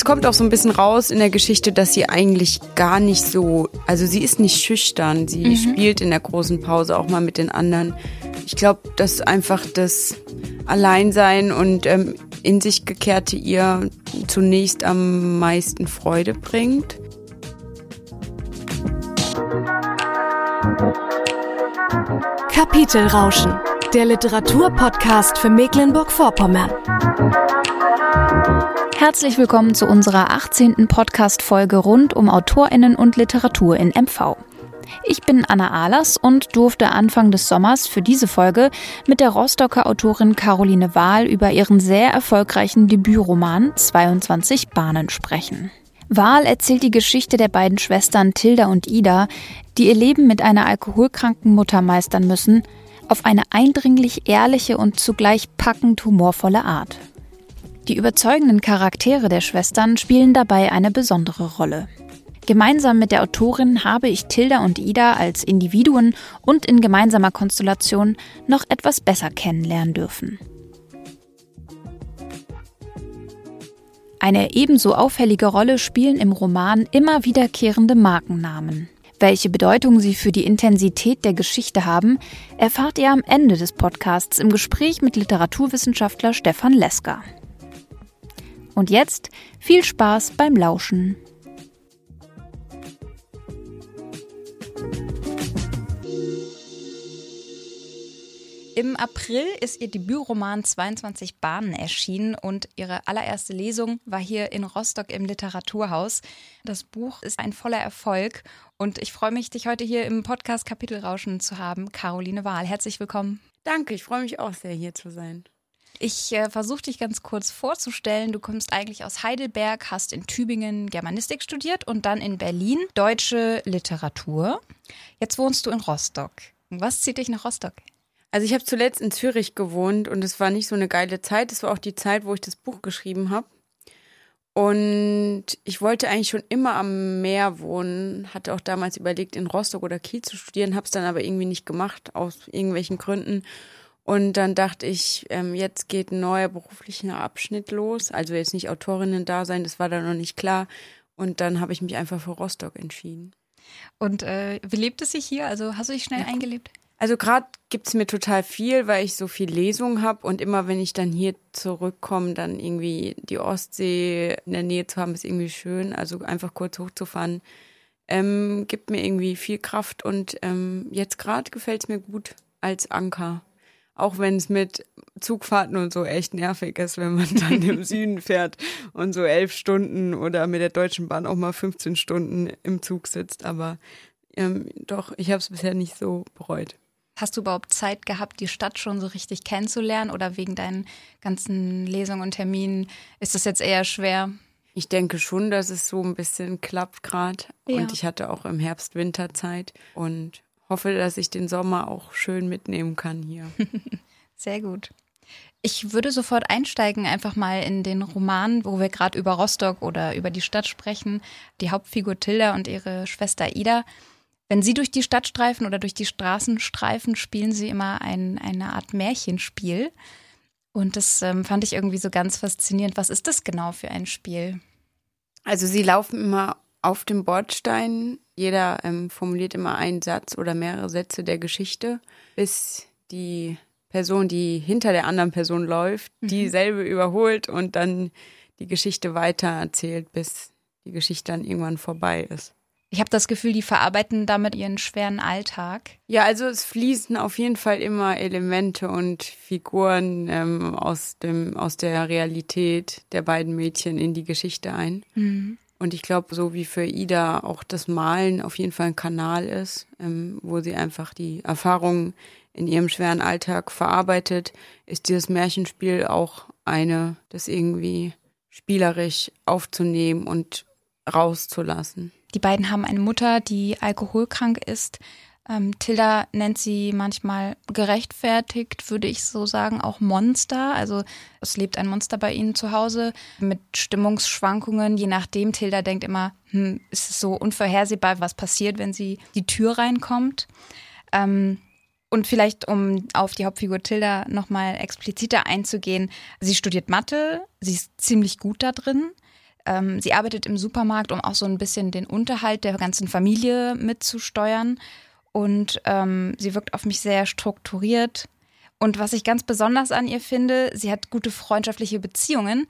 es kommt auch so ein bisschen raus in der Geschichte, dass sie eigentlich gar nicht so, also sie ist nicht schüchtern. Sie mhm. spielt in der großen Pause auch mal mit den anderen. Ich glaube, dass einfach das Alleinsein und ähm, in sich gekehrte ihr zunächst am meisten Freude bringt. Kapitelrauschen, der Literaturpodcast für Mecklenburg-Vorpommern. Herzlich willkommen zu unserer 18. Podcast-Folge rund um AutorInnen und Literatur in MV. Ich bin Anna Ahlers und durfte Anfang des Sommers für diese Folge mit der Rostocker Autorin Caroline Wahl über ihren sehr erfolgreichen Debütroman 22 Bahnen sprechen. Wahl erzählt die Geschichte der beiden Schwestern Tilda und Ida, die ihr Leben mit einer alkoholkranken Mutter meistern müssen, auf eine eindringlich ehrliche und zugleich packend humorvolle Art. Die überzeugenden Charaktere der Schwestern spielen dabei eine besondere Rolle. Gemeinsam mit der Autorin habe ich Tilda und Ida als Individuen und in gemeinsamer Konstellation noch etwas besser kennenlernen dürfen. Eine ebenso auffällige Rolle spielen im Roman immer wiederkehrende Markennamen. Welche Bedeutung sie für die Intensität der Geschichte haben, erfahrt ihr am Ende des Podcasts im Gespräch mit Literaturwissenschaftler Stefan Lesker. Und jetzt viel Spaß beim Lauschen. Im April ist ihr Debütroman 22 Bahnen erschienen und ihre allererste Lesung war hier in Rostock im Literaturhaus. Das Buch ist ein voller Erfolg und ich freue mich, dich heute hier im Podcast Kapitelrauschen zu haben. Caroline Wahl, herzlich willkommen. Danke, ich freue mich auch sehr, hier zu sein. Ich äh, versuche dich ganz kurz vorzustellen. Du kommst eigentlich aus Heidelberg, hast in Tübingen Germanistik studiert und dann in Berlin deutsche Literatur. Jetzt wohnst du in Rostock. Was zieht dich nach Rostock? Also ich habe zuletzt in Zürich gewohnt und es war nicht so eine geile Zeit. Es war auch die Zeit, wo ich das Buch geschrieben habe. Und ich wollte eigentlich schon immer am Meer wohnen, hatte auch damals überlegt, in Rostock oder Kiel zu studieren, habe es dann aber irgendwie nicht gemacht, aus irgendwelchen Gründen. Und dann dachte ich, ähm, jetzt geht ein neuer beruflicher Abschnitt los. Also jetzt nicht Autorinnen da sein, das war da noch nicht klar. Und dann habe ich mich einfach für Rostock entschieden. Und äh, wie lebt es sich hier? Also hast du dich schnell ja. eingelebt? Also gerade gibt es mir total viel, weil ich so viel Lesung habe und immer wenn ich dann hier zurückkomme, dann irgendwie die Ostsee in der Nähe zu haben, ist irgendwie schön. Also einfach kurz hochzufahren, ähm, gibt mir irgendwie viel Kraft und ähm, jetzt gerade gefällt es mir gut als Anker. Auch wenn es mit Zugfahrten und so echt nervig ist, wenn man dann im Süden fährt und so elf Stunden oder mit der Deutschen Bahn auch mal 15 Stunden im Zug sitzt. Aber ähm, doch, ich habe es bisher nicht so bereut. Hast du überhaupt Zeit gehabt, die Stadt schon so richtig kennenzulernen oder wegen deinen ganzen Lesungen und Terminen ist das jetzt eher schwer? Ich denke schon, dass es so ein bisschen klappt gerade. Ja. Und ich hatte auch im Herbst Winterzeit und hoffe, dass ich den Sommer auch schön mitnehmen kann hier. Sehr gut. Ich würde sofort einsteigen, einfach mal in den Roman, wo wir gerade über Rostock oder über die Stadt sprechen. Die Hauptfigur Tilda und ihre Schwester Ida. Wenn Sie durch die Stadt streifen oder durch die Straßen streifen, spielen Sie immer ein, eine Art Märchenspiel. Und das ähm, fand ich irgendwie so ganz faszinierend. Was ist das genau für ein Spiel? Also Sie laufen immer auf dem Bordstein. Jeder ähm, formuliert immer einen Satz oder mehrere Sätze der Geschichte, bis die Person, die hinter der anderen Person läuft, mhm. dieselbe überholt und dann die Geschichte weiter erzählt, bis die Geschichte dann irgendwann vorbei ist. Ich habe das Gefühl, die verarbeiten damit ihren schweren Alltag. Ja, also es fließen auf jeden Fall immer Elemente und Figuren ähm, aus, dem, aus der Realität der beiden Mädchen in die Geschichte ein. Mhm. Und ich glaube, so wie für Ida auch das Malen auf jeden Fall ein Kanal ist, ähm, wo sie einfach die Erfahrungen in ihrem schweren Alltag verarbeitet, ist dieses Märchenspiel auch eine, das irgendwie spielerisch aufzunehmen und rauszulassen. Die beiden haben eine Mutter, die alkoholkrank ist. Ähm, Tilda nennt sie manchmal gerechtfertigt, würde ich so sagen, auch Monster. Also es lebt ein Monster bei ihnen zu Hause mit Stimmungsschwankungen. Je nachdem, Tilda denkt immer, hm, ist es so unvorhersehbar, was passiert, wenn sie die Tür reinkommt. Ähm, und vielleicht, um auf die Hauptfigur Tilda nochmal expliziter einzugehen, sie studiert Mathe, sie ist ziemlich gut da drin Ähm, sie arbeitet im Supermarkt, um auch so ein bisschen den Unterhalt der ganzen Familie mitzusteuern. Und ähm, sie wirkt auf mich sehr strukturiert. Und was ich ganz besonders an ihr finde, sie hat gute freundschaftliche Beziehungen,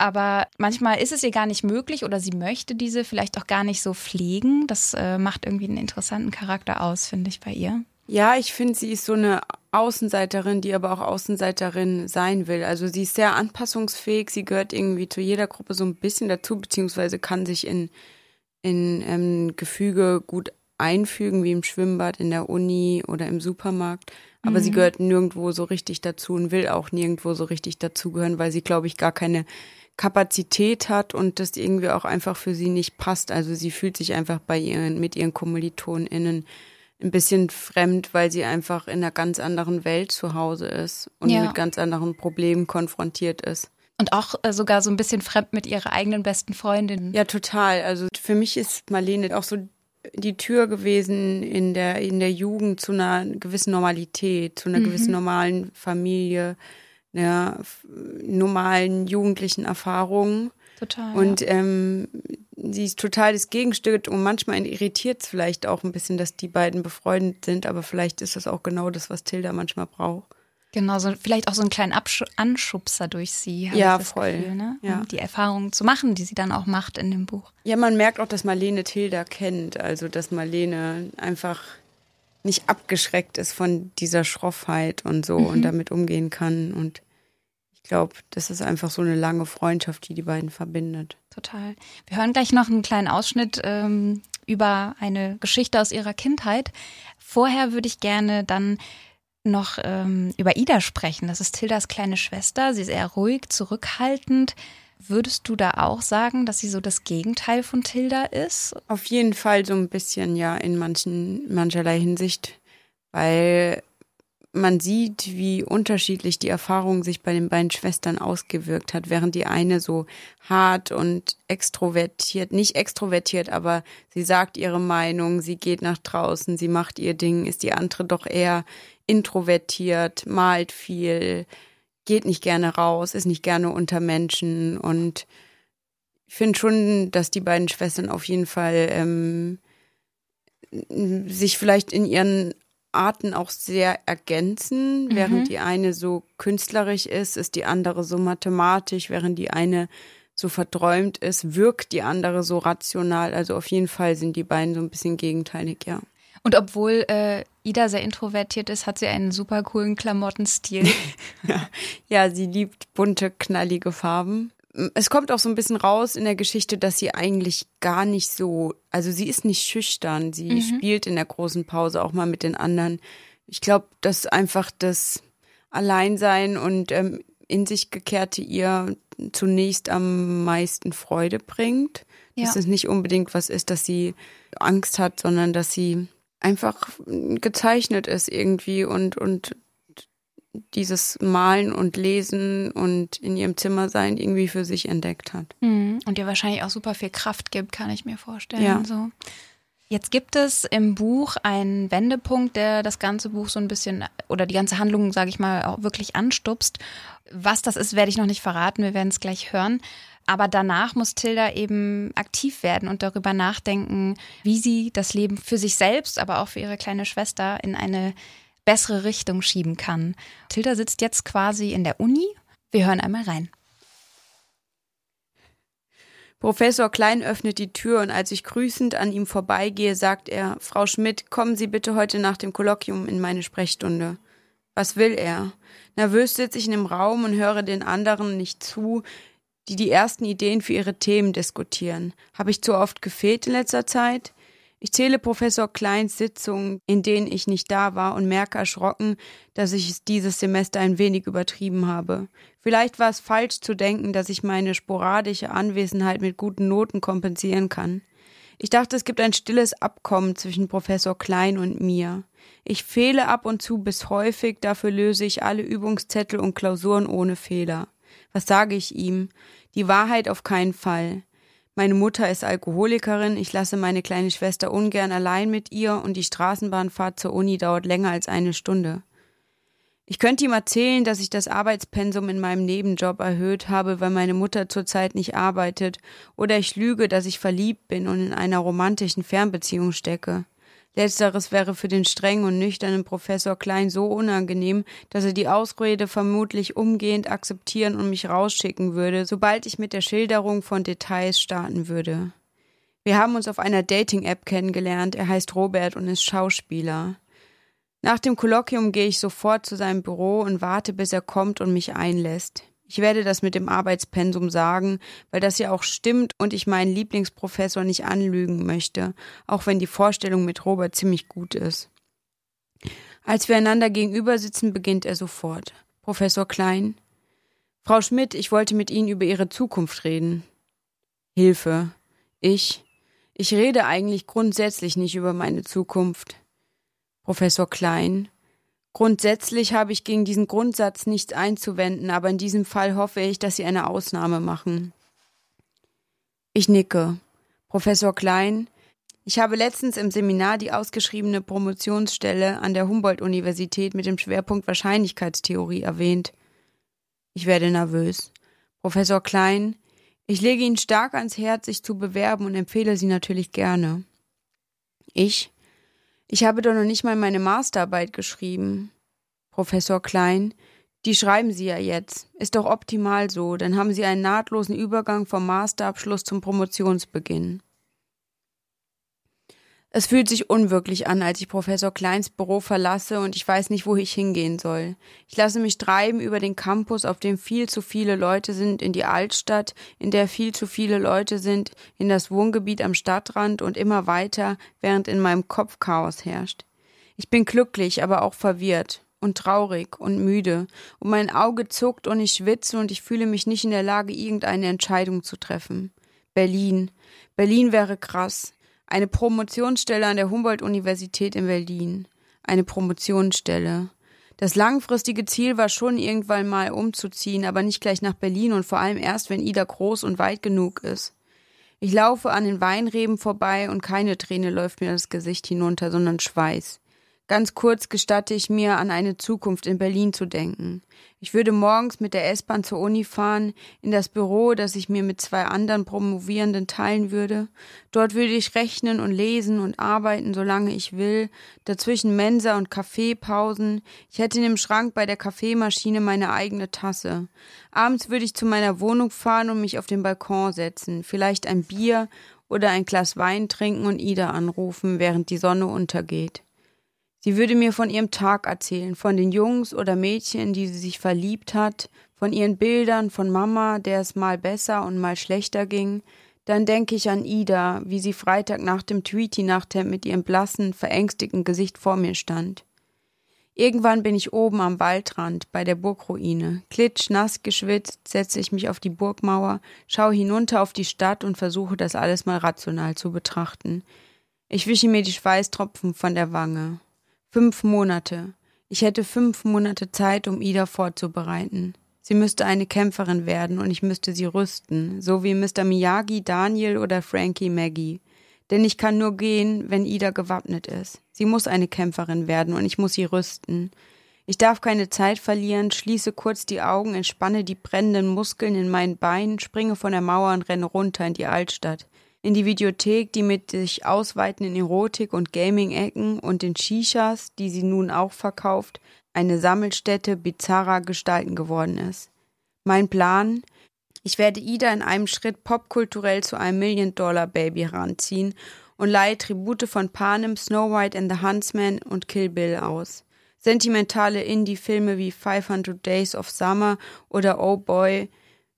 aber manchmal ist es ihr gar nicht möglich oder sie möchte diese vielleicht auch gar nicht so pflegen. Das äh, macht irgendwie einen interessanten Charakter aus, finde ich bei ihr. Ja, ich finde, sie ist so eine Außenseiterin, die aber auch Außenseiterin sein will. Also sie ist sehr anpassungsfähig, sie gehört irgendwie zu jeder Gruppe so ein bisschen dazu, beziehungsweise kann sich in, in ähm, Gefüge gut einfügen, wie im Schwimmbad, in der Uni oder im Supermarkt. Aber mhm. sie gehört nirgendwo so richtig dazu und will auch nirgendwo so richtig dazugehören, weil sie, glaube ich, gar keine Kapazität hat und das irgendwie auch einfach für sie nicht passt. Also sie fühlt sich einfach bei ihren, mit ihren KommilitonInnen ein bisschen fremd, weil sie einfach in einer ganz anderen Welt zu Hause ist und ja. mit ganz anderen Problemen konfrontiert ist. Und auch äh, sogar so ein bisschen fremd mit ihrer eigenen besten Freundin. Ja, total. Also für mich ist Marlene auch so die Tür gewesen in der, in der Jugend zu einer gewissen Normalität, zu einer mhm. gewissen normalen Familie, einer normalen jugendlichen Erfahrungen. Total. Und ähm, sie ist total das Gegenstück und manchmal irritiert es vielleicht auch ein bisschen, dass die beiden befreundet sind, aber vielleicht ist das auch genau das, was Tilda manchmal braucht. Genau, so, vielleicht auch so einen kleinen Absch Anschubser durch sie. Ja, voll. Gefühl, ne? ja. Um die Erfahrungen zu machen, die sie dann auch macht in dem Buch. Ja, man merkt auch, dass Marlene Tilda kennt. Also, dass Marlene einfach nicht abgeschreckt ist von dieser Schroffheit und so mhm. und damit umgehen kann. Und ich glaube, das ist einfach so eine lange Freundschaft, die die beiden verbindet. Total. Wir hören gleich noch einen kleinen Ausschnitt ähm, über eine Geschichte aus ihrer Kindheit. Vorher würde ich gerne dann noch ähm, über Ida sprechen. Das ist Tildas kleine Schwester. Sie ist eher ruhig, zurückhaltend. Würdest du da auch sagen, dass sie so das Gegenteil von Tilda ist? Auf jeden Fall so ein bisschen, ja, in manchen, mancherlei Hinsicht. Weil man sieht, wie unterschiedlich die Erfahrung sich bei den beiden Schwestern ausgewirkt hat, während die eine so hart und extrovertiert, nicht extrovertiert, aber sie sagt ihre Meinung, sie geht nach draußen, sie macht ihr Ding, ist die andere doch eher introvertiert, malt viel, geht nicht gerne raus, ist nicht gerne unter Menschen und ich finde schon, dass die beiden Schwestern auf jeden Fall ähm, sich vielleicht in ihren Arten auch sehr ergänzen. Mhm. Während die eine so künstlerisch ist, ist die andere so mathematisch. Während die eine so verträumt ist, wirkt die andere so rational. Also auf jeden Fall sind die beiden so ein bisschen gegenteilig, ja. Und obwohl äh, Ida sehr introvertiert ist, hat sie einen super coolen Klamottenstil. ja. sie liebt bunte, knallige Farben es kommt auch so ein bisschen raus in der Geschichte, dass sie eigentlich gar nicht so, also sie ist nicht schüchtern, sie mhm. spielt in der großen Pause auch mal mit den anderen. Ich glaube, dass einfach das Alleinsein und ähm, in sich gekehrte ihr zunächst am meisten Freude bringt. Ja. Dass es nicht unbedingt was ist, dass sie Angst hat, sondern dass sie einfach gezeichnet ist irgendwie und, und dieses Malen und Lesen und in ihrem Zimmer sein irgendwie für sich entdeckt hat. Mhm. Und ihr wahrscheinlich auch super viel Kraft gibt, kann ich mir vorstellen. Ja. So. Jetzt gibt es im Buch einen Wendepunkt, der das ganze Buch so ein bisschen oder die ganze Handlung, sage ich mal, auch wirklich anstupst. Was das ist, werde ich noch nicht verraten. Wir werden es gleich hören. Aber danach muss Tilda eben aktiv werden und darüber nachdenken, wie sie das Leben für sich selbst, aber auch für ihre kleine Schwester in eine bessere Richtung schieben kann. Tilda sitzt jetzt quasi in der Uni. Wir hören einmal rein. Professor Klein öffnet die Tür und als ich grüßend an ihm vorbeigehe, sagt er, Frau Schmidt, kommen Sie bitte heute nach dem Kolloquium in meine Sprechstunde. Was will er? Nervös sitze ich in dem Raum und höre den anderen nicht zu, die die ersten Ideen für ihre Themen diskutieren. Habe ich zu oft gefehlt in letzter Zeit? Ich zähle Professor Kleins Sitzungen, in denen ich nicht da war und merke erschrocken, dass ich es dieses Semester ein wenig übertrieben habe. Vielleicht war es falsch zu denken, dass ich meine sporadische Anwesenheit mit guten Noten kompensieren kann. Ich dachte, es gibt ein stilles Abkommen zwischen Professor Klein und mir. Ich fehle ab und zu bis häufig, dafür löse ich alle Übungszettel und Klausuren ohne Fehler. Was sage ich ihm? Die Wahrheit auf keinen Fall. Meine Mutter ist Alkoholikerin, ich lasse meine kleine Schwester ungern allein mit ihr und die Straßenbahnfahrt zur Uni dauert länger als eine Stunde. Ich könnte ihm erzählen, dass ich das Arbeitspensum in meinem Nebenjob erhöht habe, weil meine Mutter zurzeit nicht arbeitet, oder ich lüge, dass ich verliebt bin und in einer romantischen Fernbeziehung stecke. Letzteres wäre für den strengen und nüchternen Professor Klein so unangenehm, dass er die Ausrede vermutlich umgehend akzeptieren und mich rausschicken würde, sobald ich mit der Schilderung von Details starten würde. Wir haben uns auf einer Dating-App kennengelernt. Er heißt Robert und ist Schauspieler. Nach dem Kolloquium gehe ich sofort zu seinem Büro und warte, bis er kommt und mich einlässt. Ich werde das mit dem Arbeitspensum sagen, weil das ja auch stimmt und ich meinen Lieblingsprofessor nicht anlügen möchte, auch wenn die Vorstellung mit Robert ziemlich gut ist. Als wir einander gegenüber sitzen, beginnt er sofort. Professor Klein. Frau Schmidt, ich wollte mit Ihnen über Ihre Zukunft reden. Hilfe. Ich. Ich rede eigentlich grundsätzlich nicht über meine Zukunft. Professor Klein. Grundsätzlich habe ich gegen diesen Grundsatz nichts einzuwenden, aber in diesem Fall hoffe ich, dass Sie eine Ausnahme machen. Ich nicke. Professor Klein, ich habe letztens im Seminar die ausgeschriebene Promotionsstelle an der Humboldt-Universität mit dem Schwerpunkt Wahrscheinlichkeitstheorie erwähnt. Ich werde nervös. Professor Klein, ich lege Ihnen stark ans Herz, sich zu bewerben und empfehle Sie natürlich gerne. Ich, ich habe doch noch nicht mal meine Masterarbeit geschrieben. Professor Klein, die schreiben Sie ja jetzt. Ist doch optimal so, dann haben Sie einen nahtlosen Übergang vom Masterabschluss zum Promotionsbeginn. Es fühlt sich unwirklich an, als ich Professor Kleins Büro verlasse und ich weiß nicht, wo ich hingehen soll. Ich lasse mich treiben über den Campus, auf dem viel zu viele Leute sind, in die Altstadt, in der viel zu viele Leute sind, in das Wohngebiet am Stadtrand und immer weiter, während in meinem Kopf Chaos herrscht. Ich bin glücklich, aber auch verwirrt und traurig und müde, und mein Auge zuckt und ich schwitze und ich fühle mich nicht in der Lage, irgendeine Entscheidung zu treffen. Berlin. Berlin wäre krass. Eine Promotionsstelle an der Humboldt-Universität in Berlin. Eine Promotionsstelle. Das langfristige Ziel war schon irgendwann mal umzuziehen, aber nicht gleich nach Berlin und vor allem erst, wenn Ida groß und weit genug ist. Ich laufe an den Weinreben vorbei und keine Träne läuft mir das Gesicht hinunter, sondern Schweiß. Ganz kurz gestatte ich mir, an eine Zukunft in Berlin zu denken. Ich würde morgens mit der S-Bahn zur Uni fahren, in das Büro, das ich mir mit zwei anderen Promovierenden teilen würde. Dort würde ich rechnen und lesen und arbeiten, solange ich will. Dazwischen Mensa und Kaffeepausen. Ich hätte in dem Schrank bei der Kaffeemaschine meine eigene Tasse. Abends würde ich zu meiner Wohnung fahren und mich auf den Balkon setzen, vielleicht ein Bier oder ein Glas Wein trinken und Ida anrufen, während die Sonne untergeht. Sie würde mir von ihrem Tag erzählen, von den Jungs oder Mädchen, die sie sich verliebt hat, von ihren Bildern, von Mama, der es mal besser und mal schlechter ging. Dann denke ich an Ida, wie sie Freitag nach dem Tweety-Nachthemd mit ihrem blassen, verängstigten Gesicht vor mir stand. Irgendwann bin ich oben am Waldrand bei der Burgruine. Klitschnass geschwitzt, setze ich mich auf die Burgmauer, schaue hinunter auf die Stadt und versuche das alles mal rational zu betrachten. Ich wische mir die Schweißtropfen von der Wange. Fünf Monate. Ich hätte fünf Monate Zeit, um Ida vorzubereiten. Sie müsste eine Kämpferin werden und ich müsste sie rüsten, so wie Mr. Miyagi, Daniel oder Frankie Maggie. Denn ich kann nur gehen, wenn Ida gewappnet ist. Sie muss eine Kämpferin werden und ich muss sie rüsten. Ich darf keine Zeit verlieren, schließe kurz die Augen, entspanne die brennenden Muskeln in meinen Beinen, springe von der Mauer und renne runter in die Altstadt in die Videothek, die mit sich ausweitenden Erotik- und Gaming-Ecken und den Shishas, die sie nun auch verkauft, eine Sammelstätte bizarrer Gestalten geworden ist. Mein Plan? Ich werde Ida in einem Schritt popkulturell zu einem Million-Dollar-Baby heranziehen und leihe Tribute von Panem, Snow White and the Huntsman und Kill Bill aus. Sentimentale Indie-Filme wie 500 Days of Summer oder Oh Boy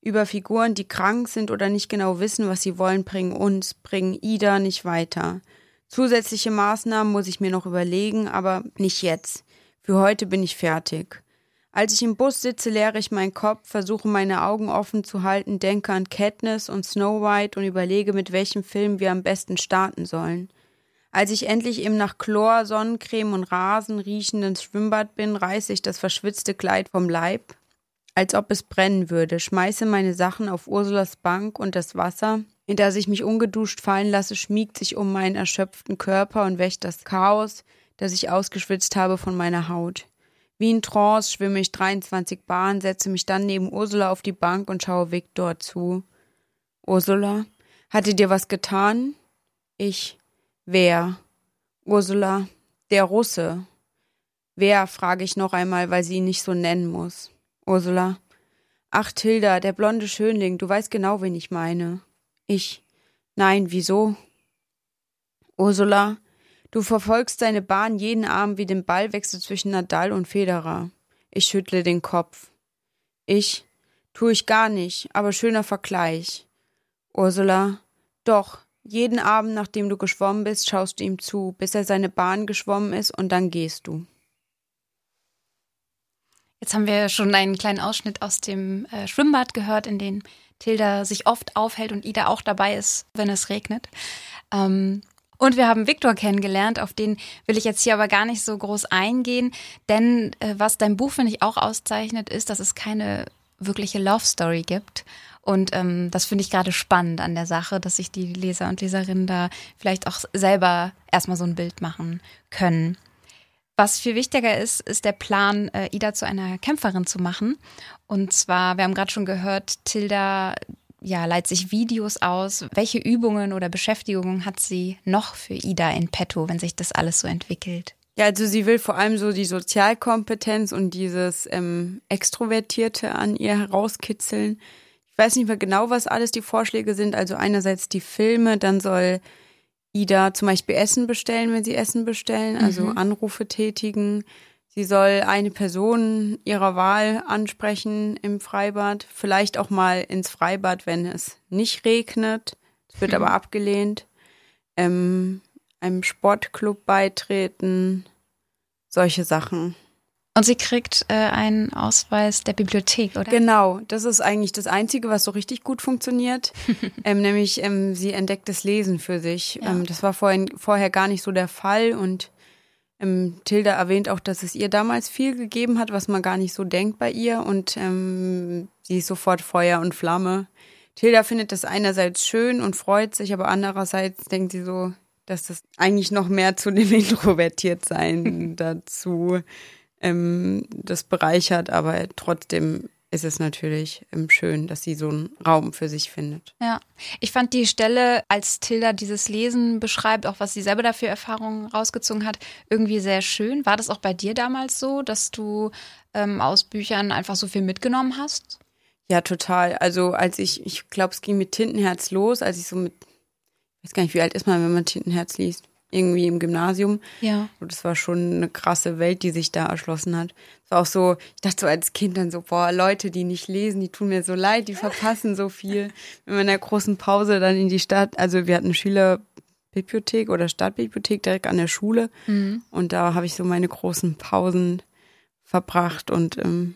über Figuren, die krank sind oder nicht genau wissen, was sie wollen, bringen uns, bringen Ida nicht weiter. Zusätzliche Maßnahmen muss ich mir noch überlegen, aber nicht jetzt. Für heute bin ich fertig. Als ich im Bus sitze, leere ich meinen Kopf, versuche meine Augen offen zu halten, denke an Katniss und Snow White und überlege, mit welchem Film wir am besten starten sollen. Als ich endlich im nach Chlor, Sonnencreme und Rasen riechenden Schwimmbad bin, reiße ich das verschwitzte Kleid vom Leib, als ob es brennen würde, schmeiße meine Sachen auf Ursulas Bank und das Wasser, in das ich mich ungeduscht fallen lasse, schmiegt sich um meinen erschöpften Körper und wäscht das Chaos, das ich ausgeschwitzt habe, von meiner Haut. Wie in Trance schwimme ich 23 Bahnen, setze mich dann neben Ursula auf die Bank und schaue Viktor zu. Ursula, hatte dir was getan? Ich. Wer? Ursula, der Russe. Wer, frage ich noch einmal, weil sie ihn nicht so nennen muss. Ursula. Ach, Tilda, der blonde Schönling, du weißt genau, wen ich meine. Ich. Nein, wieso? Ursula, du verfolgst deine Bahn jeden Abend wie den Ballwechsel zwischen Nadal und Federer. Ich schüttle den Kopf. Ich. Tu ich gar nicht, aber schöner Vergleich. Ursula. Doch, jeden Abend, nachdem du geschwommen bist, schaust du ihm zu, bis er seine Bahn geschwommen ist und dann gehst du. Jetzt haben wir schon einen kleinen Ausschnitt aus dem äh, Schwimmbad gehört, in dem Tilda sich oft aufhält und Ida auch dabei ist, wenn es regnet. Ähm, und wir haben Viktor kennengelernt, auf den will ich jetzt hier aber gar nicht so groß eingehen, denn äh, was dein Buch, finde ich, auch auszeichnet, ist, dass es keine wirkliche Love Story gibt. Und ähm, das finde ich gerade spannend an der Sache, dass sich die Leser und Leserinnen da vielleicht auch selber erstmal so ein Bild machen können. Was viel wichtiger ist, ist der Plan, äh, Ida zu einer Kämpferin zu machen. Und zwar, wir haben gerade schon gehört, Tilda ja, leiht sich Videos aus. Welche Übungen oder Beschäftigungen hat sie noch für Ida in petto, wenn sich das alles so entwickelt? Ja, also sie will vor allem so die Sozialkompetenz und dieses ähm, Extrovertierte an ihr herauskitzeln. Ich weiß nicht mehr genau, was alles die Vorschläge sind. Also einerseits die Filme, dann soll Ida zum Beispiel Essen bestellen, wenn sie Essen bestellen, also mhm. Anrufe tätigen. Sie soll eine Person ihrer Wahl ansprechen im Freibad, vielleicht auch mal ins Freibad, wenn es nicht regnet. Es wird mhm. aber abgelehnt. Ähm, einem Sportclub beitreten, solche Sachen. Und sie kriegt äh, einen Ausweis der Bibliothek, oder? Genau, das ist eigentlich das Einzige, was so richtig gut funktioniert. ähm, nämlich, ähm, sie entdeckt das Lesen für sich. Ja. Ähm, das war vorhin, vorher gar nicht so der Fall. Und ähm, Tilda erwähnt auch, dass es ihr damals viel gegeben hat, was man gar nicht so denkt bei ihr. Und ähm, sie ist sofort Feuer und Flamme. Tilda findet das einerseits schön und freut sich, aber andererseits denkt sie so, dass das eigentlich noch mehr zu dem Introvertiertsein dazu ähm, das bereichert, aber trotzdem ist es natürlich ähm, schön, dass sie so einen Raum für sich findet. Ja, ich fand die Stelle, als Tilda dieses Lesen beschreibt, auch was sie selber dafür Erfahrungen rausgezogen hat, irgendwie sehr schön. War das auch bei dir damals so, dass du ähm, aus Büchern einfach so viel mitgenommen hast? Ja, total. Also als ich, ich glaube, es ging mit Tintenherz los, als ich so mit, ich weiß gar nicht, wie alt ist man, wenn man Tintenherz liest irgendwie im Gymnasium. Ja. Und das war schon eine krasse Welt, die sich da erschlossen hat. Es war auch so, ich dachte so als Kind dann so, boah, Leute, die nicht lesen, die tun mir so leid, die verpassen so viel. Wenn wir in der großen Pause dann in die Stadt, also wir hatten eine Schülerbibliothek oder Stadtbibliothek direkt an der Schule. Mhm. Und da habe ich so meine großen Pausen verbracht und ähm,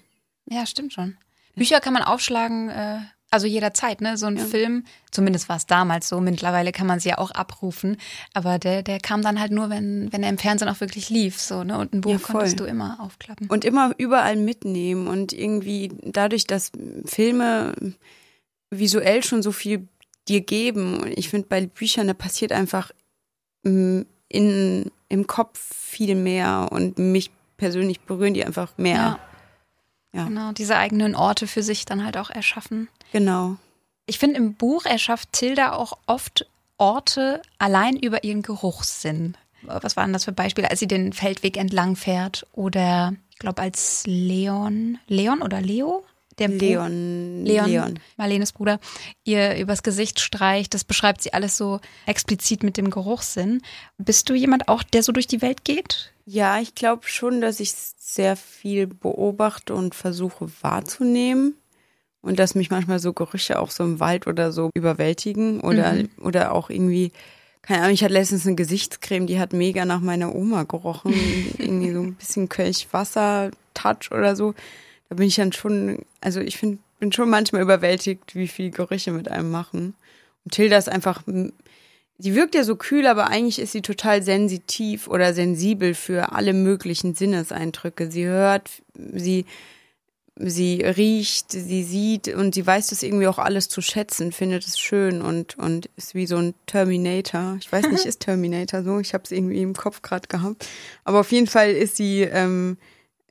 ja, stimmt schon. Bücher kann man aufschlagen, äh, also jederzeit, ne? So ein ja. Film, zumindest war es damals so, mittlerweile kann man es ja auch abrufen, aber der, der kam dann halt nur, wenn, wenn er im Fernsehen auch wirklich lief, so, ne? Und ein Buch ja, konntest du immer aufklappen. Und immer überall mitnehmen und irgendwie dadurch, dass Filme visuell schon so viel dir geben, und ich finde bei Büchern, da passiert einfach mm, in, im Kopf viel mehr und mich persönlich berühren die einfach mehr. Ja. Ja. Genau, diese eigenen Orte für sich dann halt auch erschaffen. Genau. Ich finde, im Buch erschafft Tilda auch oft Orte allein über ihren Geruchssinn. Was waren das für Beispiele, als sie den Feldweg entlang fährt oder ich glaube als Leon, Leon oder Leo? Der Leon, Leon, Leon, Marlenes Bruder, ihr übers Gesicht streicht. Das beschreibt sie alles so explizit mit dem Geruchssinn. Bist du jemand auch, der so durch die Welt geht? Ja, ich glaube schon, dass ich sehr viel beobachte und versuche wahrzunehmen. Und dass mich manchmal so Gerüche auch so im Wald oder so überwältigen oder, mhm. oder auch irgendwie, keine Ahnung, ich hatte letztens eine Gesichtscreme, die hat mega nach meiner Oma gerochen. irgendwie so ein bisschen Kirchwasser-Touch oder so. Da bin ich dann schon, also ich find, bin schon manchmal überwältigt, wie viel Gerüche mit einem machen. Und Tilda ist einfach sie wirkt ja so kühl, aber eigentlich ist sie total sensitiv oder sensibel für alle möglichen Sinneseindrücke. Sie hört, sie, sie riecht, sie sieht und sie weiß das irgendwie auch alles zu schätzen, findet es schön und, und ist wie so ein Terminator. Ich weiß nicht, ist Terminator so? Ich habe es irgendwie im Kopf gerade gehabt. Aber auf jeden Fall ist sie, ähm,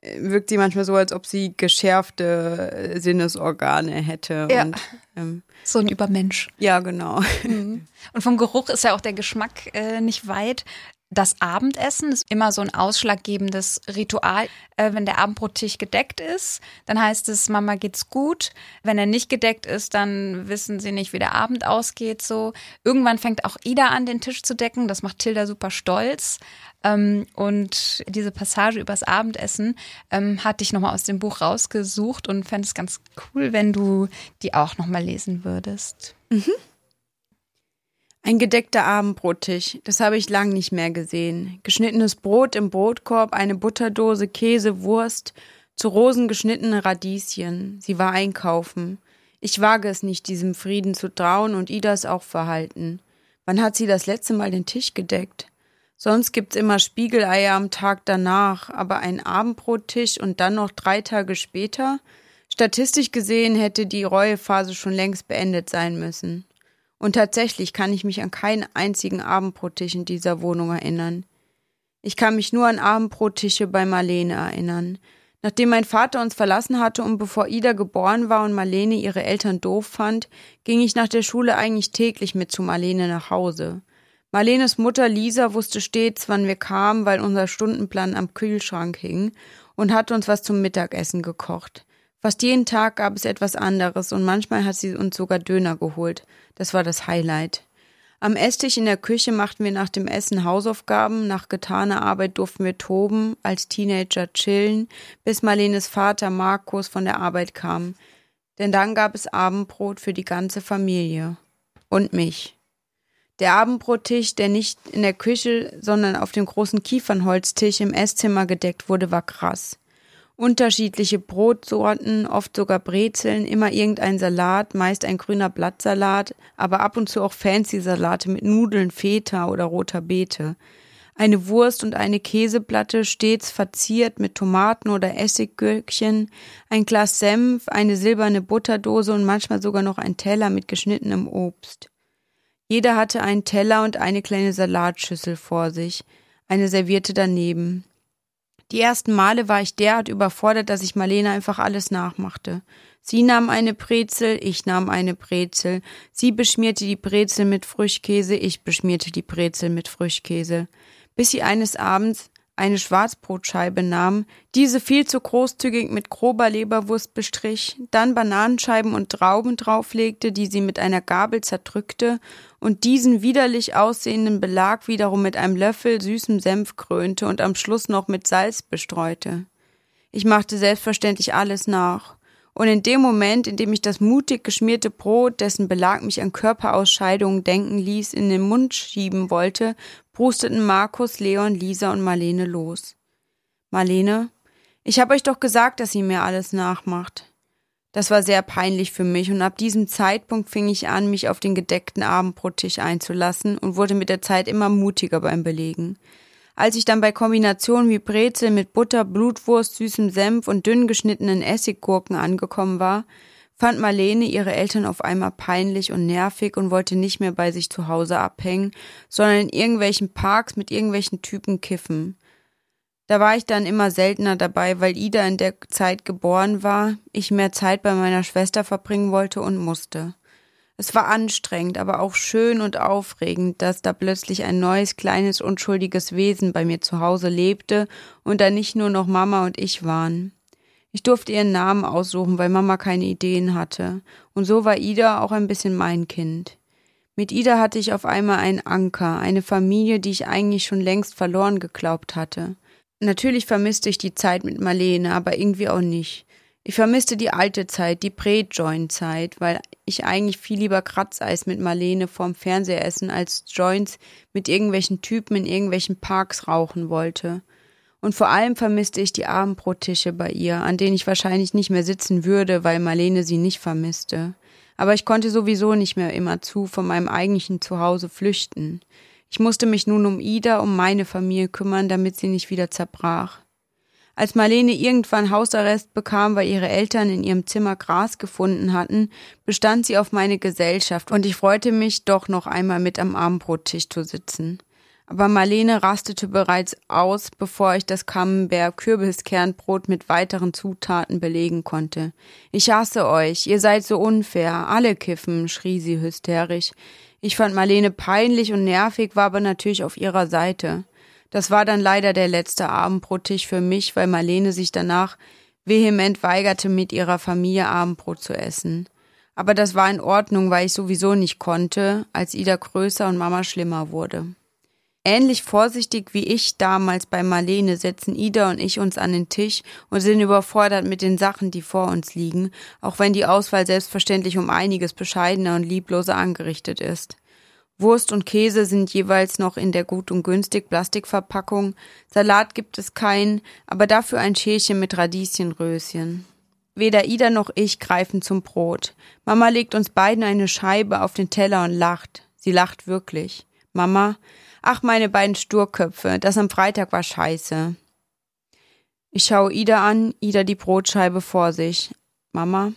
wirkt sie manchmal so, als ob sie geschärfte äh, Sinnesorgane hätte. Ja. Und, ähm, so ein Übermensch. Ja, genau. Mhm. Und vom Geruch ist ja auch der Geschmack äh, nicht weit. Das Abendessen ist immer so ein ausschlaggebendes Ritual. Äh, wenn der Abendbrottisch gedeckt ist, dann heißt es, Mama geht's gut. Wenn er nicht gedeckt ist, dann wissen sie nicht, wie der Abend ausgeht. So irgendwann fängt auch Ida an, den Tisch zu decken. Das macht Tilda super stolz. Ähm, und diese Passage übers Abendessen ähm, hatte ich nochmal aus dem Buch rausgesucht und fände es ganz cool, wenn du die auch nochmal lesen würdest. Mhm. Ein gedeckter Abendbrottisch, das habe ich lang nicht mehr gesehen. Geschnittenes Brot im Brotkorb, eine Butterdose, Käse, Wurst, zu Rosen geschnittene Radieschen. Sie war einkaufen. Ich wage es nicht, diesem Frieden zu trauen und Idas auch verhalten. Wann hat sie das letzte Mal den Tisch gedeckt? Sonst gibt's immer Spiegeleier am Tag danach, aber ein Abendbrottisch und dann noch drei Tage später? Statistisch gesehen hätte die Reuephase schon längst beendet sein müssen. Und tatsächlich kann ich mich an keinen einzigen Abendbrottisch in dieser Wohnung erinnern. Ich kann mich nur an Abendbrottische bei Marlene erinnern. Nachdem mein Vater uns verlassen hatte und bevor Ida geboren war und Marlene ihre Eltern doof fand, ging ich nach der Schule eigentlich täglich mit zu Marlene nach Hause. Marlenes Mutter Lisa wusste stets, wann wir kamen, weil unser Stundenplan am Kühlschrank hing und hat uns was zum Mittagessen gekocht. Fast jeden Tag gab es etwas anderes und manchmal hat sie uns sogar Döner geholt. Das war das Highlight. Am Esstisch in der Küche machten wir nach dem Essen Hausaufgaben, nach getaner Arbeit durften wir toben, als Teenager chillen, bis Marlenes Vater Markus von der Arbeit kam. Denn dann gab es Abendbrot für die ganze Familie. Und mich. Der Abendbrottisch, der nicht in der Küche, sondern auf dem großen Kiefernholztisch im Esszimmer gedeckt wurde, war krass unterschiedliche Brotsorten, oft sogar Brezeln, immer irgendein Salat, meist ein grüner Blattsalat, aber ab und zu auch fancy Salate mit Nudeln, Feta oder roter Beete. Eine Wurst und eine Käseplatte stets verziert mit Tomaten oder Essiggürkchen, ein Glas Senf, eine silberne Butterdose und manchmal sogar noch ein Teller mit geschnittenem Obst. Jeder hatte einen Teller und eine kleine Salatschüssel vor sich, eine Servierte daneben. Die ersten Male war ich derart überfordert, dass ich Marlene einfach alles nachmachte. Sie nahm eine Brezel, ich nahm eine Brezel. Sie beschmierte die Brezel mit Frischkäse, ich beschmierte die Brezel mit Frischkäse. Bis sie eines Abends eine Schwarzbrotscheibe nahm, diese viel zu großzügig mit grober Leberwurst bestrich, dann Bananenscheiben und Trauben drauflegte, die sie mit einer Gabel zerdrückte und diesen widerlich aussehenden Belag wiederum mit einem Löffel süßem Senf krönte und am Schluss noch mit Salz bestreute. Ich machte selbstverständlich alles nach. Und in dem Moment, in dem ich das mutig geschmierte Brot, dessen Belag mich an Körperausscheidungen denken ließ, in den Mund schieben wollte, prusteten Markus, Leon, Lisa und Marlene los. Marlene, ich hab euch doch gesagt, dass sie mir alles nachmacht. Das war sehr peinlich für mich und ab diesem Zeitpunkt fing ich an, mich auf den gedeckten Abendbrottisch einzulassen und wurde mit der Zeit immer mutiger beim Belegen. Als ich dann bei Kombinationen wie Brezel mit Butter, Blutwurst, süßem Senf und dünn geschnittenen Essiggurken angekommen war, fand Marlene ihre Eltern auf einmal peinlich und nervig und wollte nicht mehr bei sich zu Hause abhängen, sondern in irgendwelchen Parks mit irgendwelchen Typen kiffen. Da war ich dann immer seltener dabei, weil Ida in der Zeit geboren war, ich mehr Zeit bei meiner Schwester verbringen wollte und musste. Es war anstrengend, aber auch schön und aufregend, dass da plötzlich ein neues, kleines, unschuldiges Wesen bei mir zu Hause lebte und da nicht nur noch Mama und ich waren. Ich durfte ihren Namen aussuchen, weil Mama keine Ideen hatte. Und so war Ida auch ein bisschen mein Kind. Mit Ida hatte ich auf einmal einen Anker, eine Familie, die ich eigentlich schon längst verloren geglaubt hatte. Natürlich vermisste ich die Zeit mit Marlene, aber irgendwie auch nicht. Ich vermisste die alte Zeit, die Pre-Joint-Zeit, weil ich eigentlich viel lieber Kratzeis mit Marlene vorm Fernseher essen als Joints mit irgendwelchen Typen in irgendwelchen Parks rauchen wollte. Und vor allem vermisste ich die Abendbrottische bei ihr, an denen ich wahrscheinlich nicht mehr sitzen würde, weil Marlene sie nicht vermisste. Aber ich konnte sowieso nicht mehr immerzu von meinem eigentlichen Zuhause flüchten. Ich musste mich nun um Ida, um meine Familie kümmern, damit sie nicht wieder zerbrach. Als Marlene irgendwann Hausarrest bekam, weil ihre Eltern in ihrem Zimmer Gras gefunden hatten, bestand sie auf meine Gesellschaft und ich freute mich, doch noch einmal mit am Abendbrottisch zu sitzen. Aber Marlene rastete bereits aus, bevor ich das Camembert Kürbiskernbrot mit weiteren Zutaten belegen konnte. Ich hasse euch, ihr seid so unfair, alle kiffen, schrie sie hysterisch. Ich fand Marlene peinlich und nervig, war aber natürlich auf ihrer Seite. Das war dann leider der letzte Abendbrottisch für mich, weil Marlene sich danach vehement weigerte, mit ihrer Familie Abendbrot zu essen. Aber das war in Ordnung, weil ich sowieso nicht konnte, als Ida größer und Mama schlimmer wurde. Ähnlich vorsichtig wie ich damals bei Marlene setzen Ida und ich uns an den Tisch und sind überfordert mit den Sachen, die vor uns liegen, auch wenn die Auswahl selbstverständlich um einiges bescheidener und liebloser angerichtet ist. Wurst und Käse sind jeweils noch in der gut und günstig Plastikverpackung, Salat gibt es keinen, aber dafür ein Schälchen mit Radieschenröschen. Weder Ida noch ich greifen zum Brot. Mama legt uns beiden eine Scheibe auf den Teller und lacht. Sie lacht wirklich. Mama, Ach, meine beiden Sturköpfe, das am Freitag war scheiße. Ich schaue Ida an, Ida die Brotscheibe vor sich. Mama,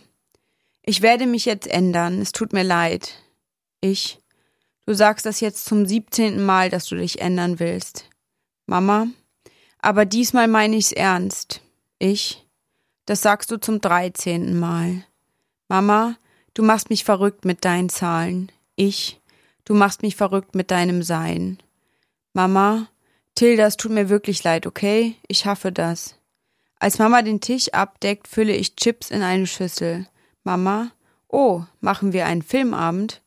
ich werde mich jetzt ändern, es tut mir leid. Ich, du sagst das jetzt zum siebzehnten Mal, dass du dich ändern willst. Mama, aber diesmal meine ich's ernst. Ich, das sagst du zum dreizehnten Mal. Mama, du machst mich verrückt mit deinen Zahlen. Ich, du machst mich verrückt mit deinem Sein. Mama, Tilda, es tut mir wirklich leid, okay? Ich hoffe das. Als Mama den Tisch abdeckt, fülle ich Chips in eine Schüssel. Mama, oh, machen wir einen Filmabend?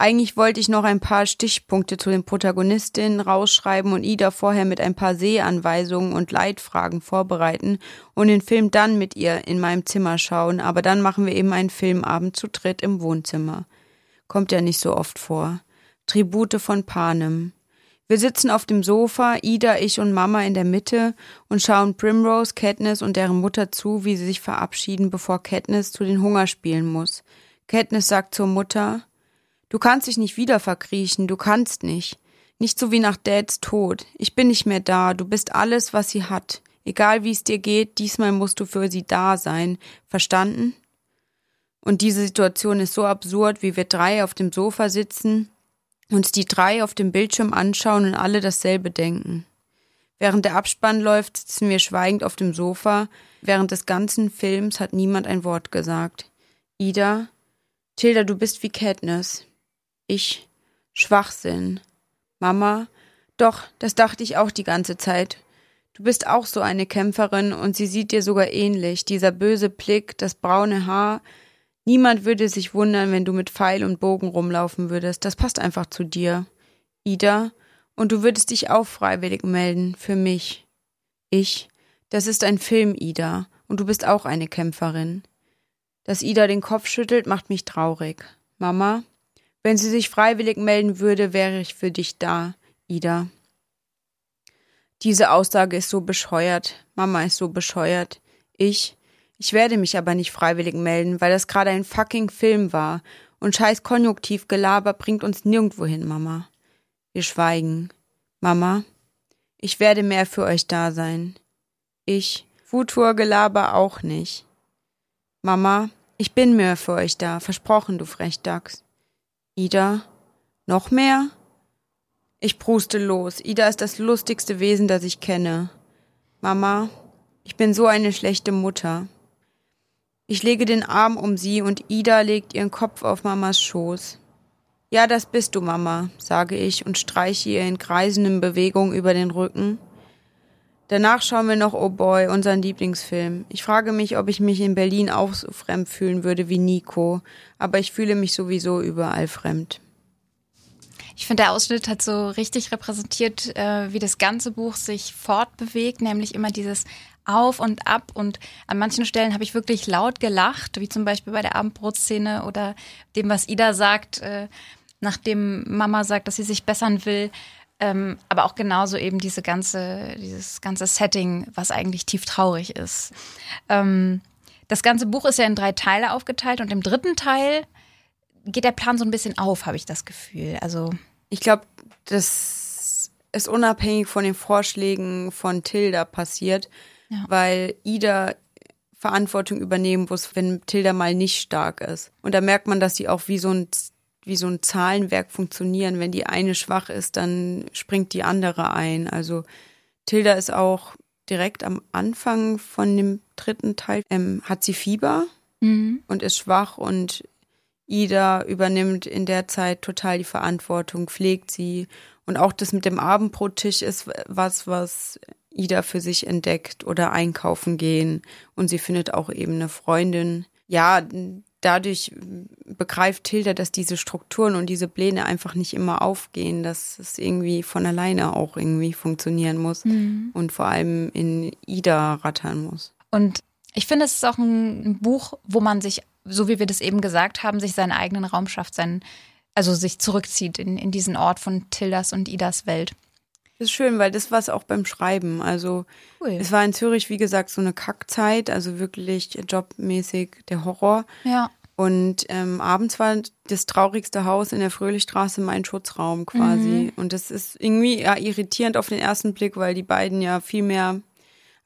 Eigentlich wollte ich noch ein paar Stichpunkte zu den Protagonistinnen rausschreiben und Ida vorher mit ein paar Sehanweisungen und Leitfragen vorbereiten und den Film dann mit ihr in meinem Zimmer schauen, aber dann machen wir eben einen Filmabend zu dritt im Wohnzimmer. Kommt ja nicht so oft vor. Tribute von Panem. Wir sitzen auf dem Sofa, Ida, ich und Mama in der Mitte und schauen Primrose, Katniss und deren Mutter zu, wie sie sich verabschieden, bevor Katniss zu den Hungerspielen muss. Katniss sagt zur Mutter, Du kannst dich nicht wieder verkriechen, du kannst nicht. Nicht so wie nach Dads Tod. Ich bin nicht mehr da, du bist alles, was sie hat. Egal wie es dir geht, diesmal musst du für sie da sein. Verstanden? Und diese Situation ist so absurd, wie wir drei auf dem Sofa sitzen, uns die drei auf dem Bildschirm anschauen und alle dasselbe denken. Während der Abspann läuft, sitzen wir schweigend auf dem Sofa. Während des ganzen Films hat niemand ein Wort gesagt. Ida, Tilda, du bist wie Katniss. Ich, Schwachsinn. Mama, doch, das dachte ich auch die ganze Zeit. Du bist auch so eine Kämpferin und sie sieht dir sogar ähnlich. Dieser böse Blick, das braune Haar, Niemand würde sich wundern, wenn du mit Pfeil und Bogen rumlaufen würdest. Das passt einfach zu dir. Ida, und du würdest dich auch freiwillig melden, für mich. Ich, das ist ein Film, Ida, und du bist auch eine Kämpferin. Dass Ida den Kopf schüttelt, macht mich traurig. Mama, wenn sie sich freiwillig melden würde, wäre ich für dich da, Ida. Diese Aussage ist so bescheuert. Mama ist so bescheuert. Ich, ich werde mich aber nicht freiwillig melden, weil das gerade ein fucking Film war. Und scheiß Konjunktivgelaber bringt uns nirgendwo hin, Mama. Wir schweigen. Mama, ich werde mehr für euch da sein. Ich, Futurgelaber auch nicht. Mama, ich bin mehr für euch da, versprochen, du Frechdachs. Ida, noch mehr? Ich pruste los. Ida ist das lustigste Wesen, das ich kenne. Mama, ich bin so eine schlechte Mutter. Ich lege den Arm um sie und Ida legt ihren Kopf auf Mamas Schoß. Ja, das bist du, Mama, sage ich und streiche ihr in kreisenden Bewegungen über den Rücken. Danach schauen wir noch Oh Boy, unseren Lieblingsfilm. Ich frage mich, ob ich mich in Berlin auch so fremd fühlen würde wie Nico, aber ich fühle mich sowieso überall fremd. Ich finde, der Ausschnitt hat so richtig repräsentiert, äh, wie das ganze Buch sich fortbewegt, nämlich immer dieses auf und ab und an manchen Stellen habe ich wirklich laut gelacht, wie zum Beispiel bei der Abendbrotszene oder dem, was Ida sagt, äh, nachdem Mama sagt, dass sie sich bessern will. Ähm, aber auch genauso eben diese ganze, dieses ganze Setting, was eigentlich tief traurig ist. Ähm, das ganze Buch ist ja in drei Teile aufgeteilt und im dritten Teil geht der Plan so ein bisschen auf, habe ich das Gefühl. Also ich glaube, das ist unabhängig von den Vorschlägen von Tilda passiert ja. weil Ida Verantwortung übernehmen muss, wenn Tilda mal nicht stark ist. Und da merkt man, dass sie auch wie so ein, wie so ein Zahlenwerk funktionieren. Wenn die eine schwach ist, dann springt die andere ein. Also Tilda ist auch direkt am Anfang von dem dritten Teil, ähm, hat sie Fieber mhm. und ist schwach und Ida übernimmt in der Zeit total die Verantwortung, pflegt sie. Und auch das mit dem Abendbrottisch ist was, was Ida für sich entdeckt oder einkaufen gehen. Und sie findet auch eben eine Freundin. Ja, dadurch begreift Tilda, dass diese Strukturen und diese Pläne einfach nicht immer aufgehen, dass es irgendwie von alleine auch irgendwie funktionieren muss mhm. und vor allem in Ida rattern muss. Und ich finde, es ist auch ein Buch, wo man sich, so wie wir das eben gesagt haben, sich seinen eigenen Raum schafft, seinen, also sich zurückzieht in, in diesen Ort von Tildas und Idas Welt. Das ist schön, weil das war es auch beim Schreiben. Also cool. es war in Zürich, wie gesagt, so eine Kackzeit, also wirklich jobmäßig der Horror. Ja. Und ähm, abends war das traurigste Haus in der Fröhlichstraße mein Schutzraum quasi. Mhm. Und das ist irgendwie ja, irritierend auf den ersten Blick, weil die beiden ja viel mehr,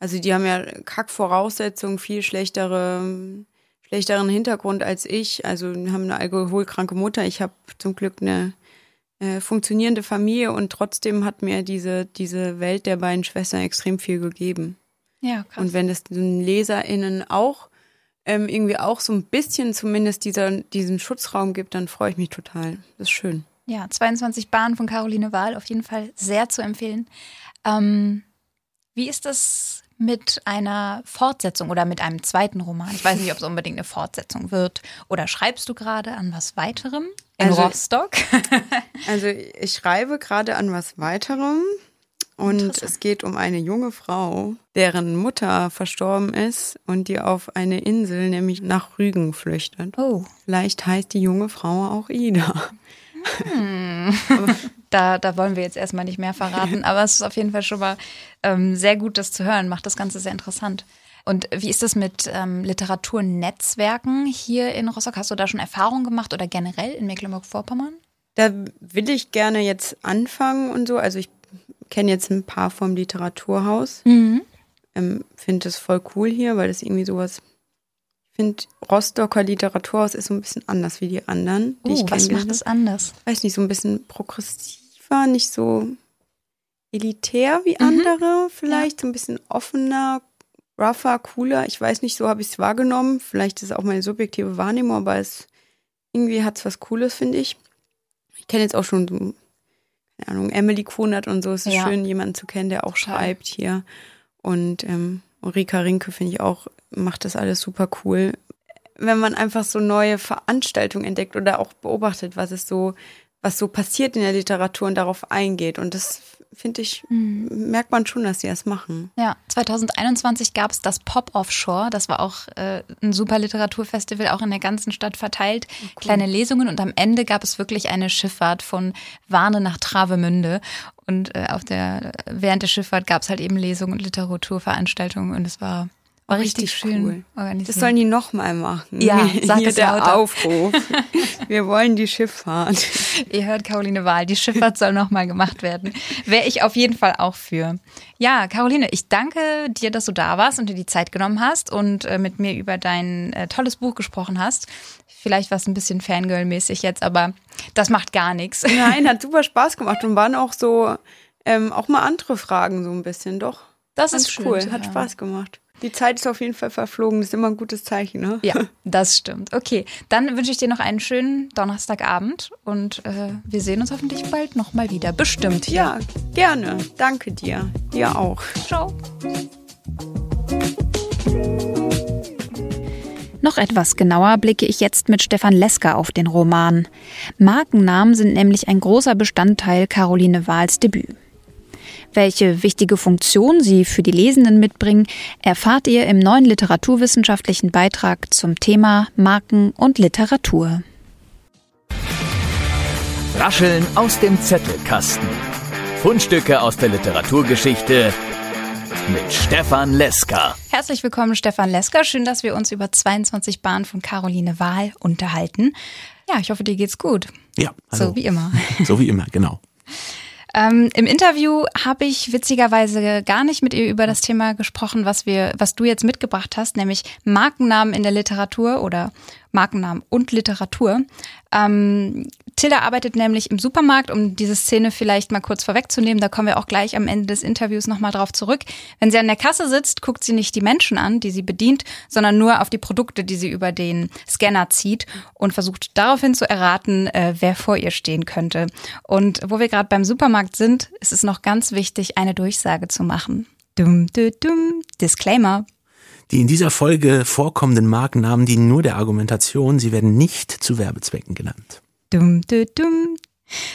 also die haben ja Kackvoraussetzungen, viel schlechtere, schlechteren Hintergrund als ich. Also haben eine alkoholkranke Mutter. Ich habe zum Glück eine äh, funktionierende Familie und trotzdem hat mir diese, diese Welt der beiden Schwestern extrem viel gegeben. Ja, krass. Und wenn es den LeserInnen auch ähm, irgendwie auch so ein bisschen zumindest dieser, diesen Schutzraum gibt, dann freue ich mich total. Das ist schön. Ja, 22 Bahnen von Caroline Wahl auf jeden Fall sehr zu empfehlen. Ähm, wie ist das mit einer Fortsetzung oder mit einem zweiten Roman? Ich weiß nicht, ob es unbedingt eine Fortsetzung wird. Oder schreibst du gerade an was weiterem in also, Rostock? also ich schreibe gerade an was weiterem. Und es geht um eine junge Frau, deren Mutter verstorben ist und die auf eine Insel, nämlich nach Rügen, flüchtet. Oh. Vielleicht heißt die junge Frau auch Ida. Hm. da, da wollen wir jetzt erstmal nicht mehr verraten, aber es ist auf jeden Fall schon mal ähm, sehr gut, das zu hören. Macht das Ganze sehr interessant. Und wie ist das mit ähm, Literaturnetzwerken hier in Rostock? Hast du da schon Erfahrungen gemacht oder generell in Mecklenburg-Vorpommern? Da will ich gerne jetzt anfangen und so. Also ich kenne jetzt ein paar vom Literaturhaus. Mhm. Ähm, finde das voll cool hier, weil das irgendwie sowas finde, Rostocker Literaturhaus ist so ein bisschen anders wie die anderen, die uh, ich Was macht es anders? Weiß nicht, so ein bisschen progressiver, nicht so elitär wie mhm. andere, vielleicht ja. so ein bisschen offener, rougher, cooler. Ich weiß nicht, so habe ich es wahrgenommen. Vielleicht ist es auch meine subjektive Wahrnehmung, aber es irgendwie hat es was Cooles, finde ich. Ich kenne jetzt auch schon so, keine Ahnung, Emily Kunert und so. Es ist ja. schön, jemanden zu kennen, der auch schreibt hier. Und ähm, Rika Rinke finde ich auch macht das alles super cool. Wenn man einfach so neue Veranstaltungen entdeckt oder auch beobachtet, was es so, was so passiert in der Literatur und darauf eingeht. Und das finde ich, mhm. merkt man schon, dass sie das machen. Ja, 2021 gab es das Pop Offshore. Das war auch äh, ein super Literaturfestival, auch in der ganzen Stadt verteilt. Oh, cool. Kleine Lesungen und am Ende gab es wirklich eine Schifffahrt von Warne nach Travemünde. Und äh, auf der, während der Schifffahrt gab es halt eben Lesungen und Literaturveranstaltungen und es war war richtig, richtig schön cool. organisiert. Das sollen die nochmal machen. Ja, sag Hier es der lauter. Aufruf. Wir wollen die Schifffahrt. Ihr hört Caroline Wahl, die Schifffahrt soll nochmal gemacht werden. Wäre ich auf jeden Fall auch für. Ja, Caroline, ich danke dir, dass du da warst und dir die Zeit genommen hast und äh, mit mir über dein äh, tolles Buch gesprochen hast. Vielleicht war es ein bisschen Fangirl-mäßig jetzt, aber das macht gar nichts. Nein, hat super Spaß gemacht und waren auch so, ähm, auch mal andere Fragen so ein bisschen, doch. Das ist schön, cool, hat Spaß gemacht. Die Zeit ist auf jeden Fall verflogen. Das ist immer ein gutes Zeichen, ne? Ja, das stimmt. Okay, dann wünsche ich dir noch einen schönen Donnerstagabend und äh, wir sehen uns hoffentlich bald nochmal wieder. Bestimmt. Hier. Ja, gerne. Danke dir. Dir auch. Ciao. Noch etwas genauer blicke ich jetzt mit Stefan Lesker auf den Roman. Markennamen sind nämlich ein großer Bestandteil Caroline Wahls Debüt. Welche wichtige Funktion sie für die Lesenden mitbringen, erfahrt ihr im neuen literaturwissenschaftlichen Beitrag zum Thema Marken und Literatur. Rascheln aus dem Zettelkasten. Fundstücke aus der Literaturgeschichte mit Stefan Lesker. Herzlich willkommen, Stefan Lesker. Schön, dass wir uns über 22 Bahnen von Caroline Wahl unterhalten. Ja, ich hoffe, dir geht's gut. Ja, hallo. so wie immer. So wie immer, genau. Ähm, Im Interview habe ich witzigerweise gar nicht mit ihr über das Thema gesprochen, was wir, was du jetzt mitgebracht hast, nämlich Markennamen in der Literatur oder Markennamen und Literatur. Ähm, Tilda arbeitet nämlich im Supermarkt, um diese Szene vielleicht mal kurz vorwegzunehmen. Da kommen wir auch gleich am Ende des Interviews nochmal drauf zurück. Wenn sie an der Kasse sitzt, guckt sie nicht die Menschen an, die sie bedient, sondern nur auf die Produkte, die sie über den Scanner zieht und versucht daraufhin zu erraten, äh, wer vor ihr stehen könnte. Und wo wir gerade beim Supermarkt sind, ist es noch ganz wichtig, eine Durchsage zu machen. Dum, dum, dum. Disclaimer. Die in dieser Folge vorkommenden Markennamen dienen nur der Argumentation, sie werden nicht zu Werbezwecken genannt. Dum, dum, dum.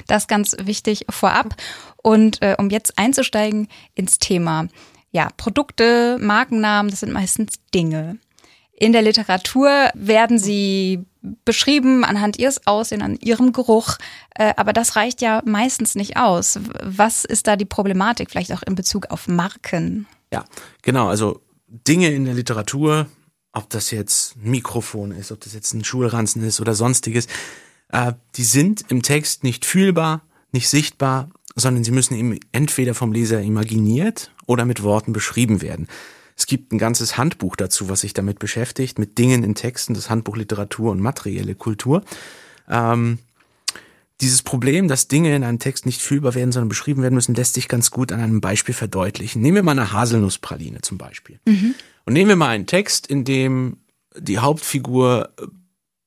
Das ganz wichtig vorab. Und äh, um jetzt einzusteigen ins Thema. Ja, Produkte, Markennamen, das sind meistens Dinge. In der Literatur werden sie beschrieben anhand ihres Aussehen, an ihrem Geruch. Äh, aber das reicht ja meistens nicht aus. Was ist da die Problematik, vielleicht auch in Bezug auf Marken? Ja, genau. Also Dinge in der Literatur, ob das jetzt ein Mikrofon ist, ob das jetzt ein Schulranzen ist oder sonstiges, äh, die sind im Text nicht fühlbar, nicht sichtbar, sondern sie müssen eben entweder vom Leser imaginiert oder mit Worten beschrieben werden. Es gibt ein ganzes Handbuch dazu, was sich damit beschäftigt, mit Dingen in Texten, das Handbuch Literatur und materielle Kultur. Ähm, dieses Problem, dass Dinge in einem Text nicht fühlbar werden, sondern beschrieben werden müssen, lässt sich ganz gut an einem Beispiel verdeutlichen. Nehmen wir mal eine Haselnusspraline zum Beispiel. Mhm. Und nehmen wir mal einen Text, in dem die Hauptfigur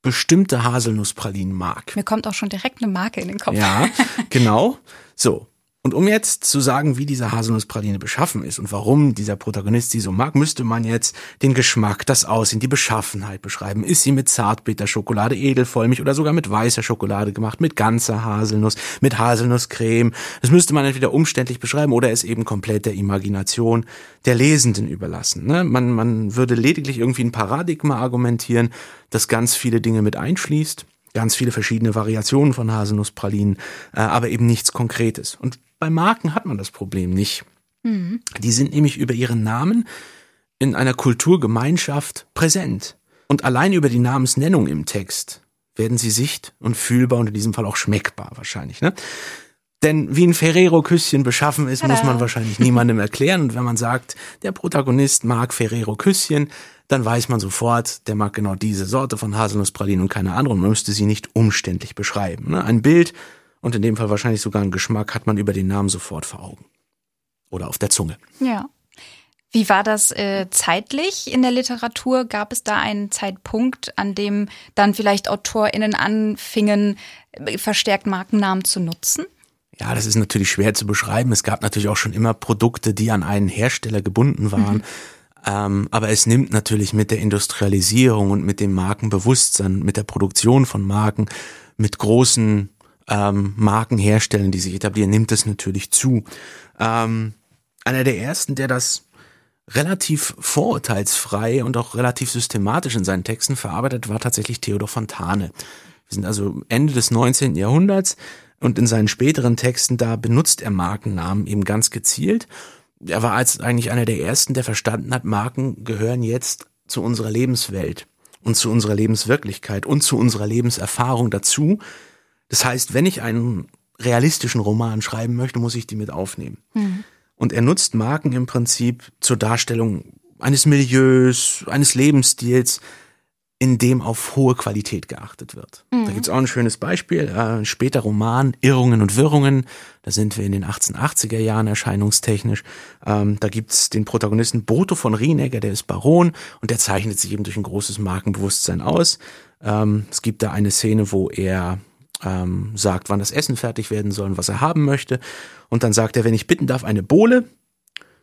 bestimmte Haselnusspralinen mag. Mir kommt auch schon direkt eine Marke in den Kopf. Ja, genau. So. Und um jetzt zu sagen, wie diese Haselnusspraline beschaffen ist und warum dieser Protagonist sie so mag, müsste man jetzt den Geschmack, das Aussehen, die Beschaffenheit beschreiben. Ist sie mit Zartbitterschokolade, edelvollmilch oder sogar mit weißer Schokolade gemacht, mit ganzer Haselnuss, mit Haselnusscreme? Das müsste man entweder umständlich beschreiben oder es eben komplett der Imagination der Lesenden überlassen. Ne? Man, man würde lediglich irgendwie ein Paradigma argumentieren, das ganz viele Dinge mit einschließt ganz viele verschiedene Variationen von Haselnusspralinen, äh, aber eben nichts Konkretes. Und bei Marken hat man das Problem nicht. Mhm. Die sind nämlich über ihren Namen in einer Kulturgemeinschaft präsent. Und allein über die Namensnennung im Text werden sie sicht- und fühlbar und in diesem Fall auch schmeckbar wahrscheinlich. Ne? Denn wie ein Ferrero-Küsschen beschaffen ist, Tada. muss man wahrscheinlich niemandem erklären. Und wenn man sagt, der Protagonist mag Ferrero-Küsschen, dann weiß man sofort, der mag genau diese Sorte von Haselnusspralinen und keine andere. Und man müsste sie nicht umständlich beschreiben. Ne? Ein Bild und in dem Fall wahrscheinlich sogar einen Geschmack hat man über den Namen sofort vor Augen. Oder auf der Zunge. Ja. Wie war das äh, zeitlich in der Literatur? Gab es da einen Zeitpunkt, an dem dann vielleicht AutorInnen anfingen, äh, verstärkt Markennamen zu nutzen? Ja, das ist natürlich schwer zu beschreiben. Es gab natürlich auch schon immer Produkte, die an einen Hersteller gebunden waren. Mhm. Ähm, aber es nimmt natürlich mit der Industrialisierung und mit dem Markenbewusstsein, mit der Produktion von Marken, mit großen ähm, Marken herstellen, die sich etablieren, nimmt es natürlich zu. Ähm, einer der ersten, der das relativ vorurteilsfrei und auch relativ systematisch in seinen Texten verarbeitet, war tatsächlich Theodor Fontane. Wir sind also Ende des 19. Jahrhunderts und in seinen späteren Texten, da benutzt er Markennamen eben ganz gezielt. Er war als eigentlich einer der ersten, der verstanden hat, Marken gehören jetzt zu unserer Lebenswelt und zu unserer Lebenswirklichkeit und zu unserer Lebenserfahrung dazu. Das heißt, wenn ich einen realistischen Roman schreiben möchte, muss ich die mit aufnehmen. Mhm. Und er nutzt Marken im Prinzip zur Darstellung eines Milieus, eines Lebensstils, in dem auf hohe Qualität geachtet wird. Mhm. Da gibt's auch ein schönes Beispiel, äh, ein später Roman, Irrungen und Wirrungen, da sind wir in den 1880er Jahren erscheinungstechnisch. Ähm, da gibt's den Protagonisten Boto von Rienegger, der ist Baron und der zeichnet sich eben durch ein großes Markenbewusstsein aus. Ähm, es gibt da eine Szene, wo er ähm, sagt, wann das Essen fertig werden soll und was er haben möchte. Und dann sagt er, wenn ich bitten darf, eine Bohle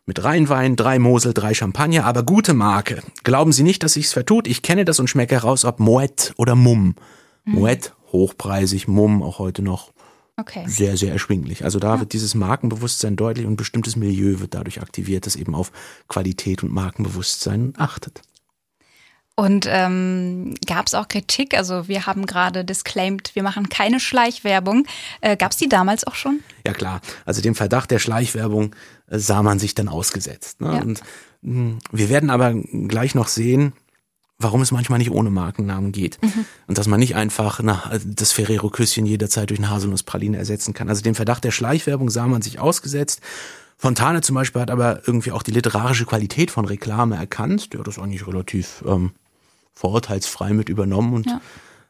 mit Rheinwein, drei Mosel, drei Champagner, aber gute Marke. Glauben Sie nicht, dass sich's vertut? Ich kenne das und schmecke heraus, ob Moet oder Mumm. Mhm. Moet, hochpreisig, Mumm auch heute noch okay. sehr, sehr erschwinglich. Also da ja. wird dieses Markenbewusstsein deutlich und bestimmtes Milieu wird dadurch aktiviert, das eben auf Qualität und Markenbewusstsein achtet. Und ähm, gab es auch Kritik? Also wir haben gerade disclaimed, wir machen keine Schleichwerbung. Äh, gab es die damals auch schon? Ja klar. Also dem Verdacht der Schleichwerbung äh, sah man sich dann ausgesetzt. Ne? Ja. Und mh, hm, wir werden aber gleich noch sehen, warum es manchmal nicht ohne Markennamen geht. Mhm. Und dass man nicht einfach na, das Ferrero-Küsschen jederzeit durch eine Haselnusspraline ersetzen kann. Also dem Verdacht der Schleichwerbung sah man sich ausgesetzt. Fontane zum Beispiel hat aber irgendwie auch die literarische Qualität von Reklame erkannt. Der hat das eigentlich relativ ähm, vorurteilsfrei mit übernommen und ja.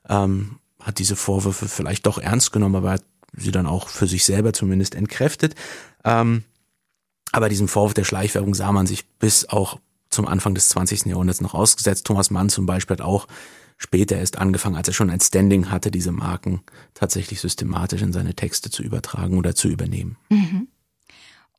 ähm, hat diese Vorwürfe vielleicht doch ernst genommen, aber hat sie dann auch für sich selber zumindest entkräftet. Ähm, aber diesem Vorwurf der Schleichwerbung sah man sich bis auch zum Anfang des 20. Jahrhunderts noch ausgesetzt. Thomas Mann zum Beispiel hat auch später erst angefangen, als er schon ein Standing hatte, diese Marken tatsächlich systematisch in seine Texte zu übertragen oder zu übernehmen. Mhm.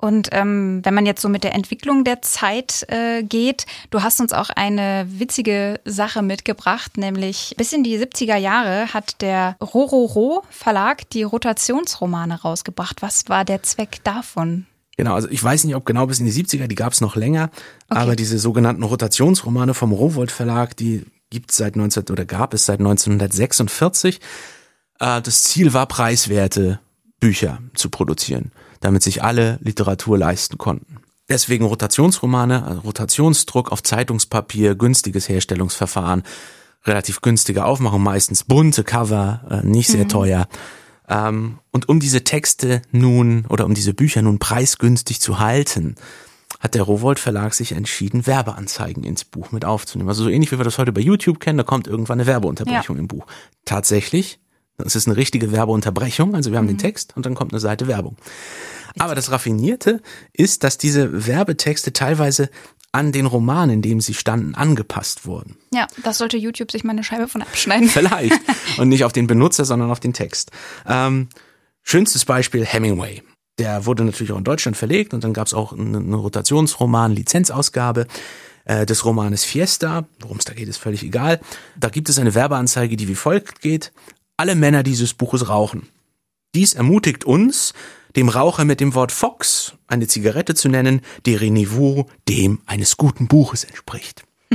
Und ähm, wenn man jetzt so mit der Entwicklung der Zeit äh, geht, du hast uns auch eine witzige Sache mitgebracht, nämlich bis in die 70er Jahre hat der Rororo Verlag die Rotationsromane rausgebracht. Was war der Zweck davon? Genau, also ich weiß nicht, ob genau bis in die 70er, die gab es noch länger, okay. aber diese sogenannten Rotationsromane vom Rowold Verlag, die gibt es seit 19 oder gab es seit 1946. Äh, das Ziel war, preiswerte Bücher zu produzieren, damit sich alle Literatur leisten konnten. Deswegen Rotationsromane, also Rotationsdruck auf Zeitungspapier, günstiges Herstellungsverfahren, relativ günstige Aufmachung, meistens bunte Cover, äh, nicht sehr mhm. teuer. Ähm, und um diese Texte nun oder um diese Bücher nun preisgünstig zu halten, hat der Rowold Verlag sich entschieden, Werbeanzeigen ins Buch mit aufzunehmen. Also so ähnlich wie wir das heute bei YouTube kennen, da kommt irgendwann eine Werbeunterbrechung ja. im Buch. Tatsächlich, das ist eine richtige Werbeunterbrechung, also wir haben mhm. den Text und dann kommt eine Seite Werbung. Aber das Raffinierte ist, dass diese Werbetexte teilweise an den Roman, in dem sie standen, angepasst wurden. Ja, das sollte YouTube sich mal eine Scheibe von abschneiden. Vielleicht. Und nicht auf den Benutzer, sondern auf den Text. Ähm, schönstes Beispiel Hemingway. Der wurde natürlich auch in Deutschland verlegt und dann gab es auch eine, eine Rotationsroman, Lizenzausgabe äh, des Romanes Fiesta. Worum es da geht, ist völlig egal. Da gibt es eine Werbeanzeige, die wie folgt geht. Alle Männer dieses Buches rauchen. Dies ermutigt uns, dem Raucher mit dem Wort Fox eine Zigarette zu nennen, deren Niveau dem eines guten Buches entspricht.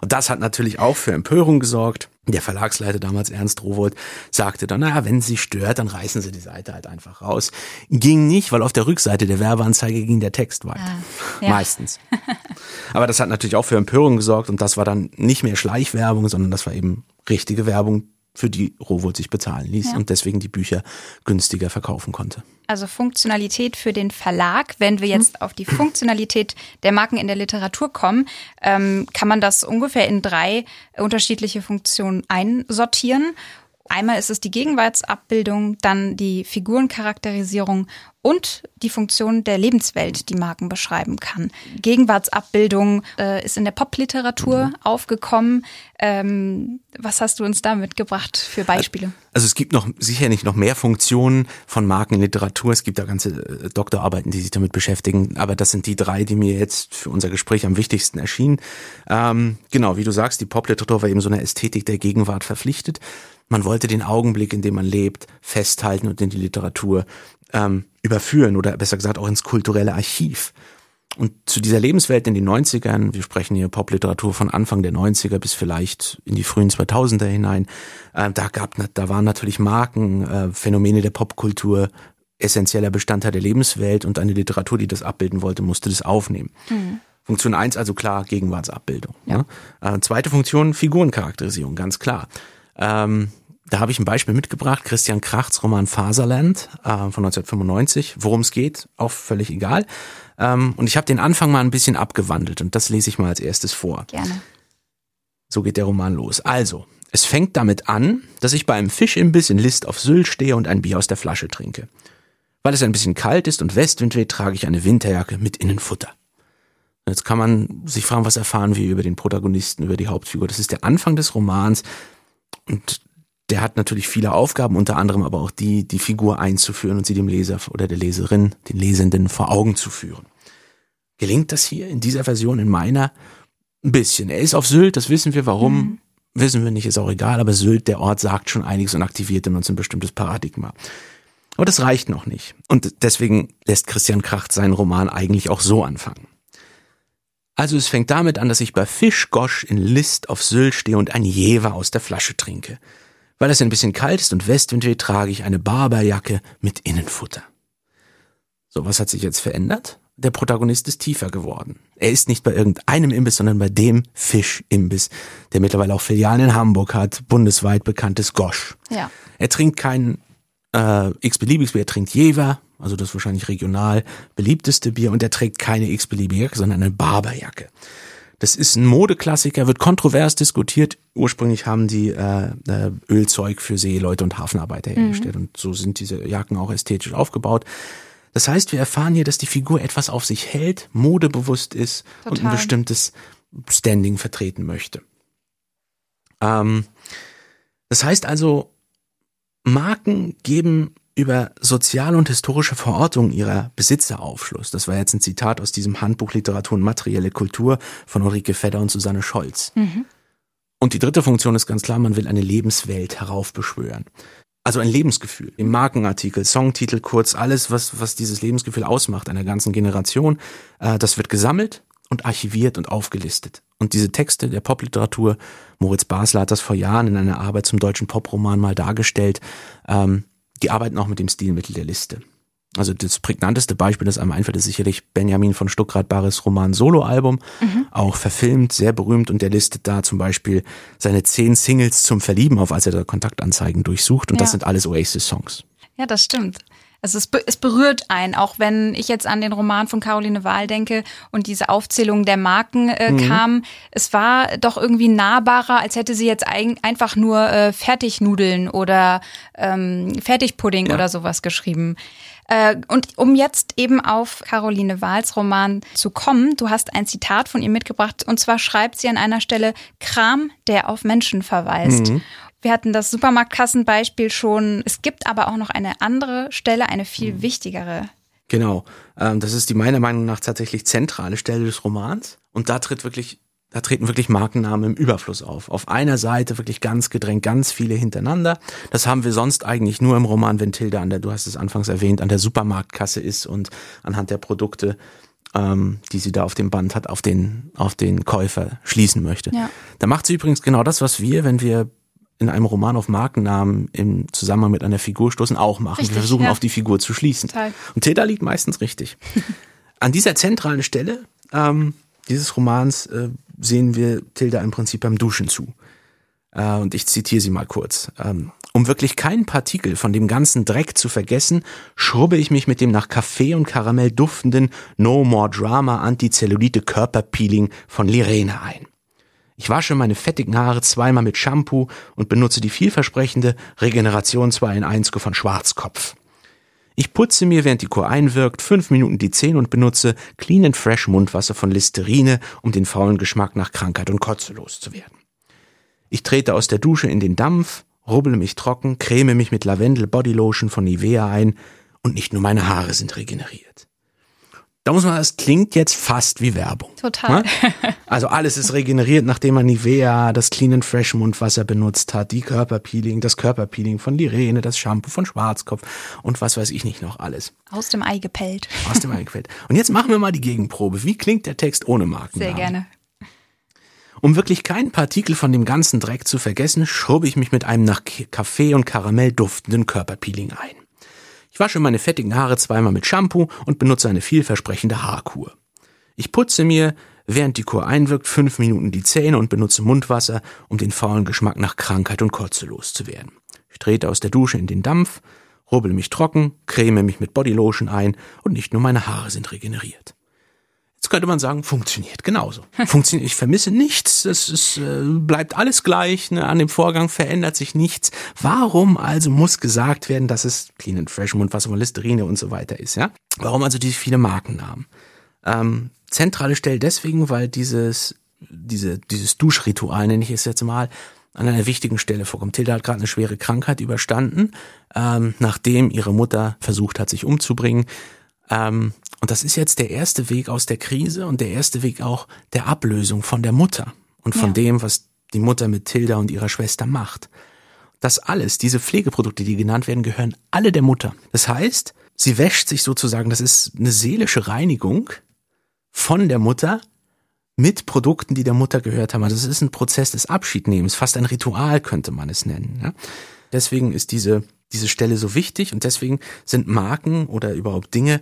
Und das hat natürlich auch für Empörung gesorgt. Der Verlagsleiter damals, Ernst Rowold, sagte dann, naja, wenn sie stört, dann reißen sie die Seite halt einfach raus. Ging nicht, weil auf der Rückseite der Werbeanzeige ging der Text weiter. Ah, ja. Meistens. Aber das hat natürlich auch für Empörung gesorgt und das war dann nicht mehr Schleichwerbung, sondern das war eben richtige Werbung, für die Rowold sich bezahlen ließ ja. und deswegen die Bücher günstiger verkaufen konnte. Also Funktionalität für den Verlag. Wenn wir jetzt auf die Funktionalität der Marken in der Literatur kommen, ähm, kann man das ungefähr in drei unterschiedliche Funktionen einsortieren. Einmal ist es die Gegenwartsabbildung, dann die Figurencharakterisierung und die Funktion der Lebenswelt, die Marken beschreiben kann. Gegenwartsabbildung äh, ist in der Popliteratur mhm. aufgekommen. Ähm, was hast du uns da mitgebracht für Beispiele? Also es gibt noch sicherlich noch mehr Funktionen von Marken in Literatur. Es gibt da ganze äh, Doktorarbeiten, die sich damit beschäftigen. Aber das sind die drei, die mir jetzt für unser Gespräch am wichtigsten erschienen. Ähm, genau, wie du sagst, die Popliteratur war eben so eine Ästhetik der Gegenwart verpflichtet. Man wollte den Augenblick, in dem man lebt, festhalten und in die Literatur ähm, überführen oder besser gesagt auch ins kulturelle Archiv. Und zu dieser Lebenswelt in den 90ern, wir sprechen hier Popliteratur von Anfang der 90er bis vielleicht in die frühen 2000er hinein, äh, da gab, da waren natürlich Marken, äh, Phänomene der Popkultur, essentieller Bestandteil der Lebenswelt und eine Literatur, die das abbilden wollte, musste das aufnehmen. Mhm. Funktion eins also klar Gegenwartsabbildung. Ja. ja. Äh, zweite Funktion Figurencharakterisierung, ganz klar. Ähm, da habe ich ein Beispiel mitgebracht, Christian Krachts Roman Faserland äh, von 1995. Worum es geht, auch völlig egal. Ähm, und ich habe den Anfang mal ein bisschen abgewandelt und das lese ich mal als erstes vor. Gerne. So geht der Roman los. Also, es fängt damit an, dass ich bei einem Fischimbiss in List auf Sylt stehe und ein Bier aus der Flasche trinke. Weil es ein bisschen kalt ist und Westwind weht, trage ich eine Winterjacke mit Innenfutter. Jetzt kann man sich fragen, was erfahren wir über den Protagonisten, über die Hauptfigur. Das ist der Anfang des Romans und der hat natürlich viele Aufgaben, unter anderem aber auch die, die Figur einzuführen und sie dem Leser oder der Leserin, den Lesenden vor Augen zu führen. Gelingt das hier in dieser Version, in meiner? Ein bisschen. Er ist auf Sylt, das wissen wir. Warum? Mhm. Wissen wir nicht, ist auch egal. Aber Sylt, der Ort, sagt schon einiges und aktiviert in uns ein bestimmtes Paradigma. Aber das reicht noch nicht. Und deswegen lässt Christian Kracht seinen Roman eigentlich auch so anfangen. Also es fängt damit an, dass ich bei Fischgosch in List auf Sylt stehe und ein Jever aus der Flasche trinke. Weil es ein bisschen kalt ist und Westwind weht, trage ich eine Barberjacke mit Innenfutter. So, was hat sich jetzt verändert? Der Protagonist ist tiefer geworden. Er ist nicht bei irgendeinem Imbiss, sondern bei dem Fischimbiss, der mittlerweile auch Filialen in Hamburg hat, bundesweit bekanntes Gosch. Ja. Er trinkt kein äh, x-beliebiges Bier, er trinkt Jever, also das wahrscheinlich regional beliebteste Bier, und er trägt keine x-beliebige Jacke, sondern eine Barberjacke. Das ist ein Modeklassiker, wird kontrovers diskutiert. Ursprünglich haben die äh, äh, Ölzeug für Seeleute und Hafenarbeiter hergestellt und so sind diese Jacken auch ästhetisch aufgebaut. Das heißt, wir erfahren hier, dass die Figur etwas auf sich hält, modebewusst ist und ein Total. bestimmtes Standing vertreten möchte. Ähm, das heißt also, Marken geben über soziale und historische Verortung ihrer Besitzer Aufschluss. Das war jetzt ein Zitat aus diesem Handbuch Literatur und materielle Kultur von Ulrike Fedder und Susanne Scholz. Und die dritte Funktion ist ganz klar, man will eine Lebenswelt heraufbeschwören. Also ein Lebensgefühl. Im Markenartikel, Songtitel, kurz alles, was, was dieses Lebensgefühl ausmacht einer ganzen Generation, äh, das wird gesammelt und archiviert und aufgelistet. Und diese Texte der Popliteratur, Moritz Basler hat das vor Jahren in einer Arbeit zum deutschen Poproman mal dargestellt, ähm, die arbeiten auch mit dem Stilmittel der Liste. Also das prägnanteste Beispiel, das einem einfällt, ist sicherlich Benjamin von Stuckrad-Barres Roman Soloalbum, auch verfilmt, sehr berühmt und der listet da zum Beispiel seine zehn Singles zum Verlieben auf, als er da Kontaktanzeigen durchsucht und das Ja. sind alles Oasis-Songs. Ja, das stimmt. Also es, es berührt einen, auch wenn ich jetzt an den Roman von Caroline Wahl denke und diese Aufzählung der Marken äh, kam. Es war doch irgendwie nahbarer, als hätte sie jetzt ein, einfach nur äh, Fertignudeln oder ähm, Fertigpudding Ja. oder sowas geschrieben. Äh, und um jetzt eben auf Caroline Wahls Roman zu kommen, du hast ein Zitat von ihr mitgebracht und zwar schreibt sie an einer Stelle Kram, der auf Menschen verweist. Wir hatten das Supermarktkassenbeispiel schon. Es gibt aber auch noch eine andere Stelle, eine viel wichtigere. Genau. Ähm, das ist die meiner Meinung nach tatsächlich zentrale Stelle des Romans. Und da tritt wirklich, da treten wirklich Markennamen im Überfluss auf. Auf einer Seite wirklich ganz gedrängt, ganz viele hintereinander. Das haben wir sonst eigentlich nur im Roman, wenn Tilda an der, du hast es anfangs erwähnt, an der Supermarktkasse ist und anhand der Produkte, ähm, die sie da auf dem Band hat, auf den, auf den Käufer schließen möchte. Ja. Da macht sie übrigens genau das, was wir, wenn wir in einem Roman auf Markennamen im Zusammenhang mit einer Figur stoßen, auch machen. Richtig, wir versuchen ja. auf die Figur zu schließen. Total. Und Tilda liegt meistens richtig. An dieser zentralen Stelle ähm, dieses Romans äh, sehen wir Tilda im Prinzip beim Duschen zu. Äh, und ich zitiere sie mal kurz. Ähm, um wirklich keinen Partikel von dem ganzen Dreck zu vergessen, schrubbe ich mich mit dem nach Kaffee und Karamell duftenden No More Drama Antizellulite Körperpeeling von Lirene ein. Ich wasche meine fettigen Haare zweimal mit Shampoo und benutze die vielversprechende Regeneration 2 in 1 von Schwarzkopf. Ich putze mir, während die Kur einwirkt, fünf Minuten die Zähne und benutze Clean and Fresh Mundwasser von Listerine, um den faulen Geschmack nach Krankheit und Kotze loszuwerden. Ich trete aus der Dusche in den Dampf, rubbele mich trocken, creme mich mit Lavendel Bodylotion von Nivea ein und nicht nur meine Haare sind regeneriert. Da muss man, das klingt jetzt fast wie Werbung. Total. Ne? Also alles ist regeneriert, nachdem man Nivea, das Clean and Fresh Mundwasser benutzt hat, die Körperpeeling, das Körperpeeling von Lirene, das Shampoo von Schwarzkopf und was weiß ich nicht noch alles. Aus dem Ei gepellt. Aus dem eingefällt. Und jetzt machen wir mal die Gegenprobe. Wie klingt der Text ohne Marken? Sehr gerne. Um wirklich keinen Partikel von dem ganzen Dreck zu vergessen, schrubbe ich mich mit einem nach Kaffee und Karamell duftenden Körperpeeling ein. Ich wasche meine fettigen Haare zweimal mit Shampoo und benutze eine vielversprechende Haarkur. Ich putze mir, während die Kur einwirkt, fünf Minuten die Zähne und benutze Mundwasser, um den faulen Geschmack nach Krankheit und Kotze loszuwerden. Ich trete aus der Dusche in den Dampf, rubbel mich trocken, creme mich mit Bodylotion ein und nicht nur meine Haare sind regeneriert. Jetzt könnte man sagen, funktioniert genauso. Funktioniert, ich vermisse nichts, es ist, äh, bleibt alles gleich, ne? an dem Vorgang verändert sich nichts. Warum also muss gesagt werden, dass es Clean and Fresh Mundwasser von Listerine und so weiter ist, ja? Warum also diese viele Markennamen? Ähm, zentrale Stelle deswegen, weil dieses, diese, dieses Duschritual, nenne ich es jetzt mal, an einer wichtigen Stelle vorkommt. Tilda hat gerade eine schwere Krankheit überstanden, ähm, nachdem ihre Mutter versucht hat, sich umzubringen. Ähm, und das ist jetzt der erste Weg aus der Krise und der erste Weg auch der Ablösung von der Mutter und von Ja. dem, was die Mutter mit Tilda und ihrer Schwester macht. Das alles, diese Pflegeprodukte, die genannt werden, gehören alle der Mutter. Das heißt, sie wäscht sich sozusagen, das ist eine seelische Reinigung von der Mutter mit Produkten, die der Mutter gehört haben. Also es ist ein Prozess des Abschiednehmens, fast ein Ritual könnte man es nennen. Ja? Deswegen ist diese, diese Stelle so wichtig und deswegen sind Marken oder überhaupt Dinge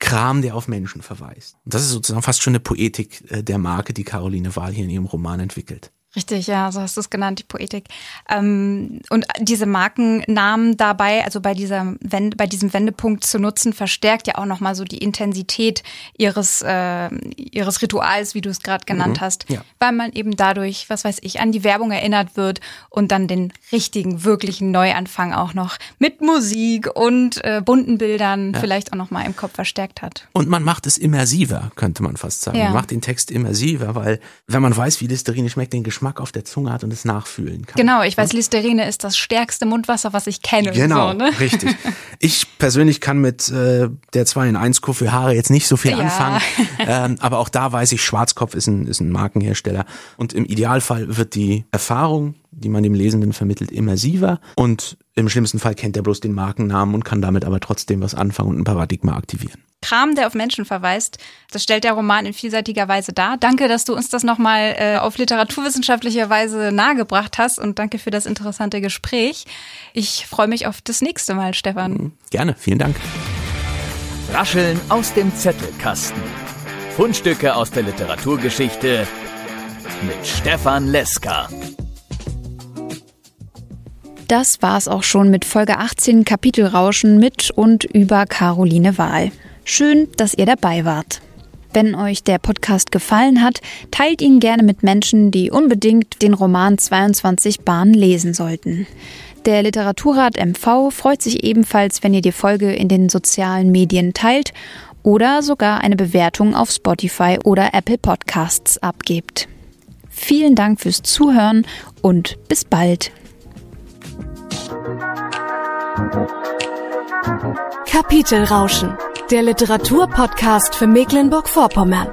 Kram, der auf Menschen verweist. Und das ist sozusagen fast schon eine Poetik äh, der Marke, die Caroline Wahl hier in ihrem Roman entwickelt. Richtig, ja, so hast du es genannt, die Poetik. Ähm, und diese Markennamen dabei, also bei dieser Wende, bei diesem Wendepunkt zu nutzen, verstärkt ja auch nochmal so die Intensität ihres äh, ihres Rituals, wie du es gerade genannt mhm, hast, ja. weil man eben dadurch, was weiß ich, an die Werbung erinnert wird und dann den richtigen, wirklichen Neuanfang auch noch mit Musik und äh, bunten Bildern ja. vielleicht auch nochmal im Kopf verstärkt hat. Und man macht es immersiver, könnte man fast sagen. Ja. Man macht den Text immersiver, weil wenn man weiß, wie Listerine schmeckt, den Geschmack Geschmack auf der Zunge hat und es nachfühlen kann. Genau, ich weiß, Listerine ist das stärkste Mundwasser, was ich kenne. Genau, so, ne? richtig. Ich persönlich kann mit äh, der 2 in 1 Kur für Haare jetzt nicht so viel ja. anfangen, ähm, aber auch da weiß ich, Schwarzkopf ist ein, ist ein Markenhersteller und im Idealfall wird die Erfahrung, die man dem Lesenden vermittelt, immersiver und im schlimmsten Fall kennt er bloß den Markennamen und kann damit aber trotzdem was anfangen und ein Paradigma aktivieren. Kram, der auf Menschen verweist. Das stellt der Roman in vielseitiger Weise dar. Danke, dass du uns das nochmal äh, auf literaturwissenschaftlicher Weise nahegebracht hast und danke für das interessante Gespräch. Ich freue mich auf das nächste Mal, Stefan. Mhm. Gerne, vielen Dank. Rascheln aus dem Zettelkasten. Fundstücke aus der Literaturgeschichte mit Stefan Leska. Das war's auch schon mit Folge 18 Kapitelrauschen mit und über Caroline Wahl. Schön, dass ihr dabei wart. Wenn euch der Podcast gefallen hat, teilt ihn gerne mit Menschen, die unbedingt den Roman 22 Bahnen lesen sollten. Der Literaturrat MV freut sich ebenfalls, wenn ihr die Folge in den sozialen Medien teilt oder sogar eine Bewertung auf Spotify oder Apple Podcasts abgebt. Vielen Dank fürs Zuhören und bis bald. Kapitelrauschen, der Literaturpodcast für Mecklenburg-Vorpommern.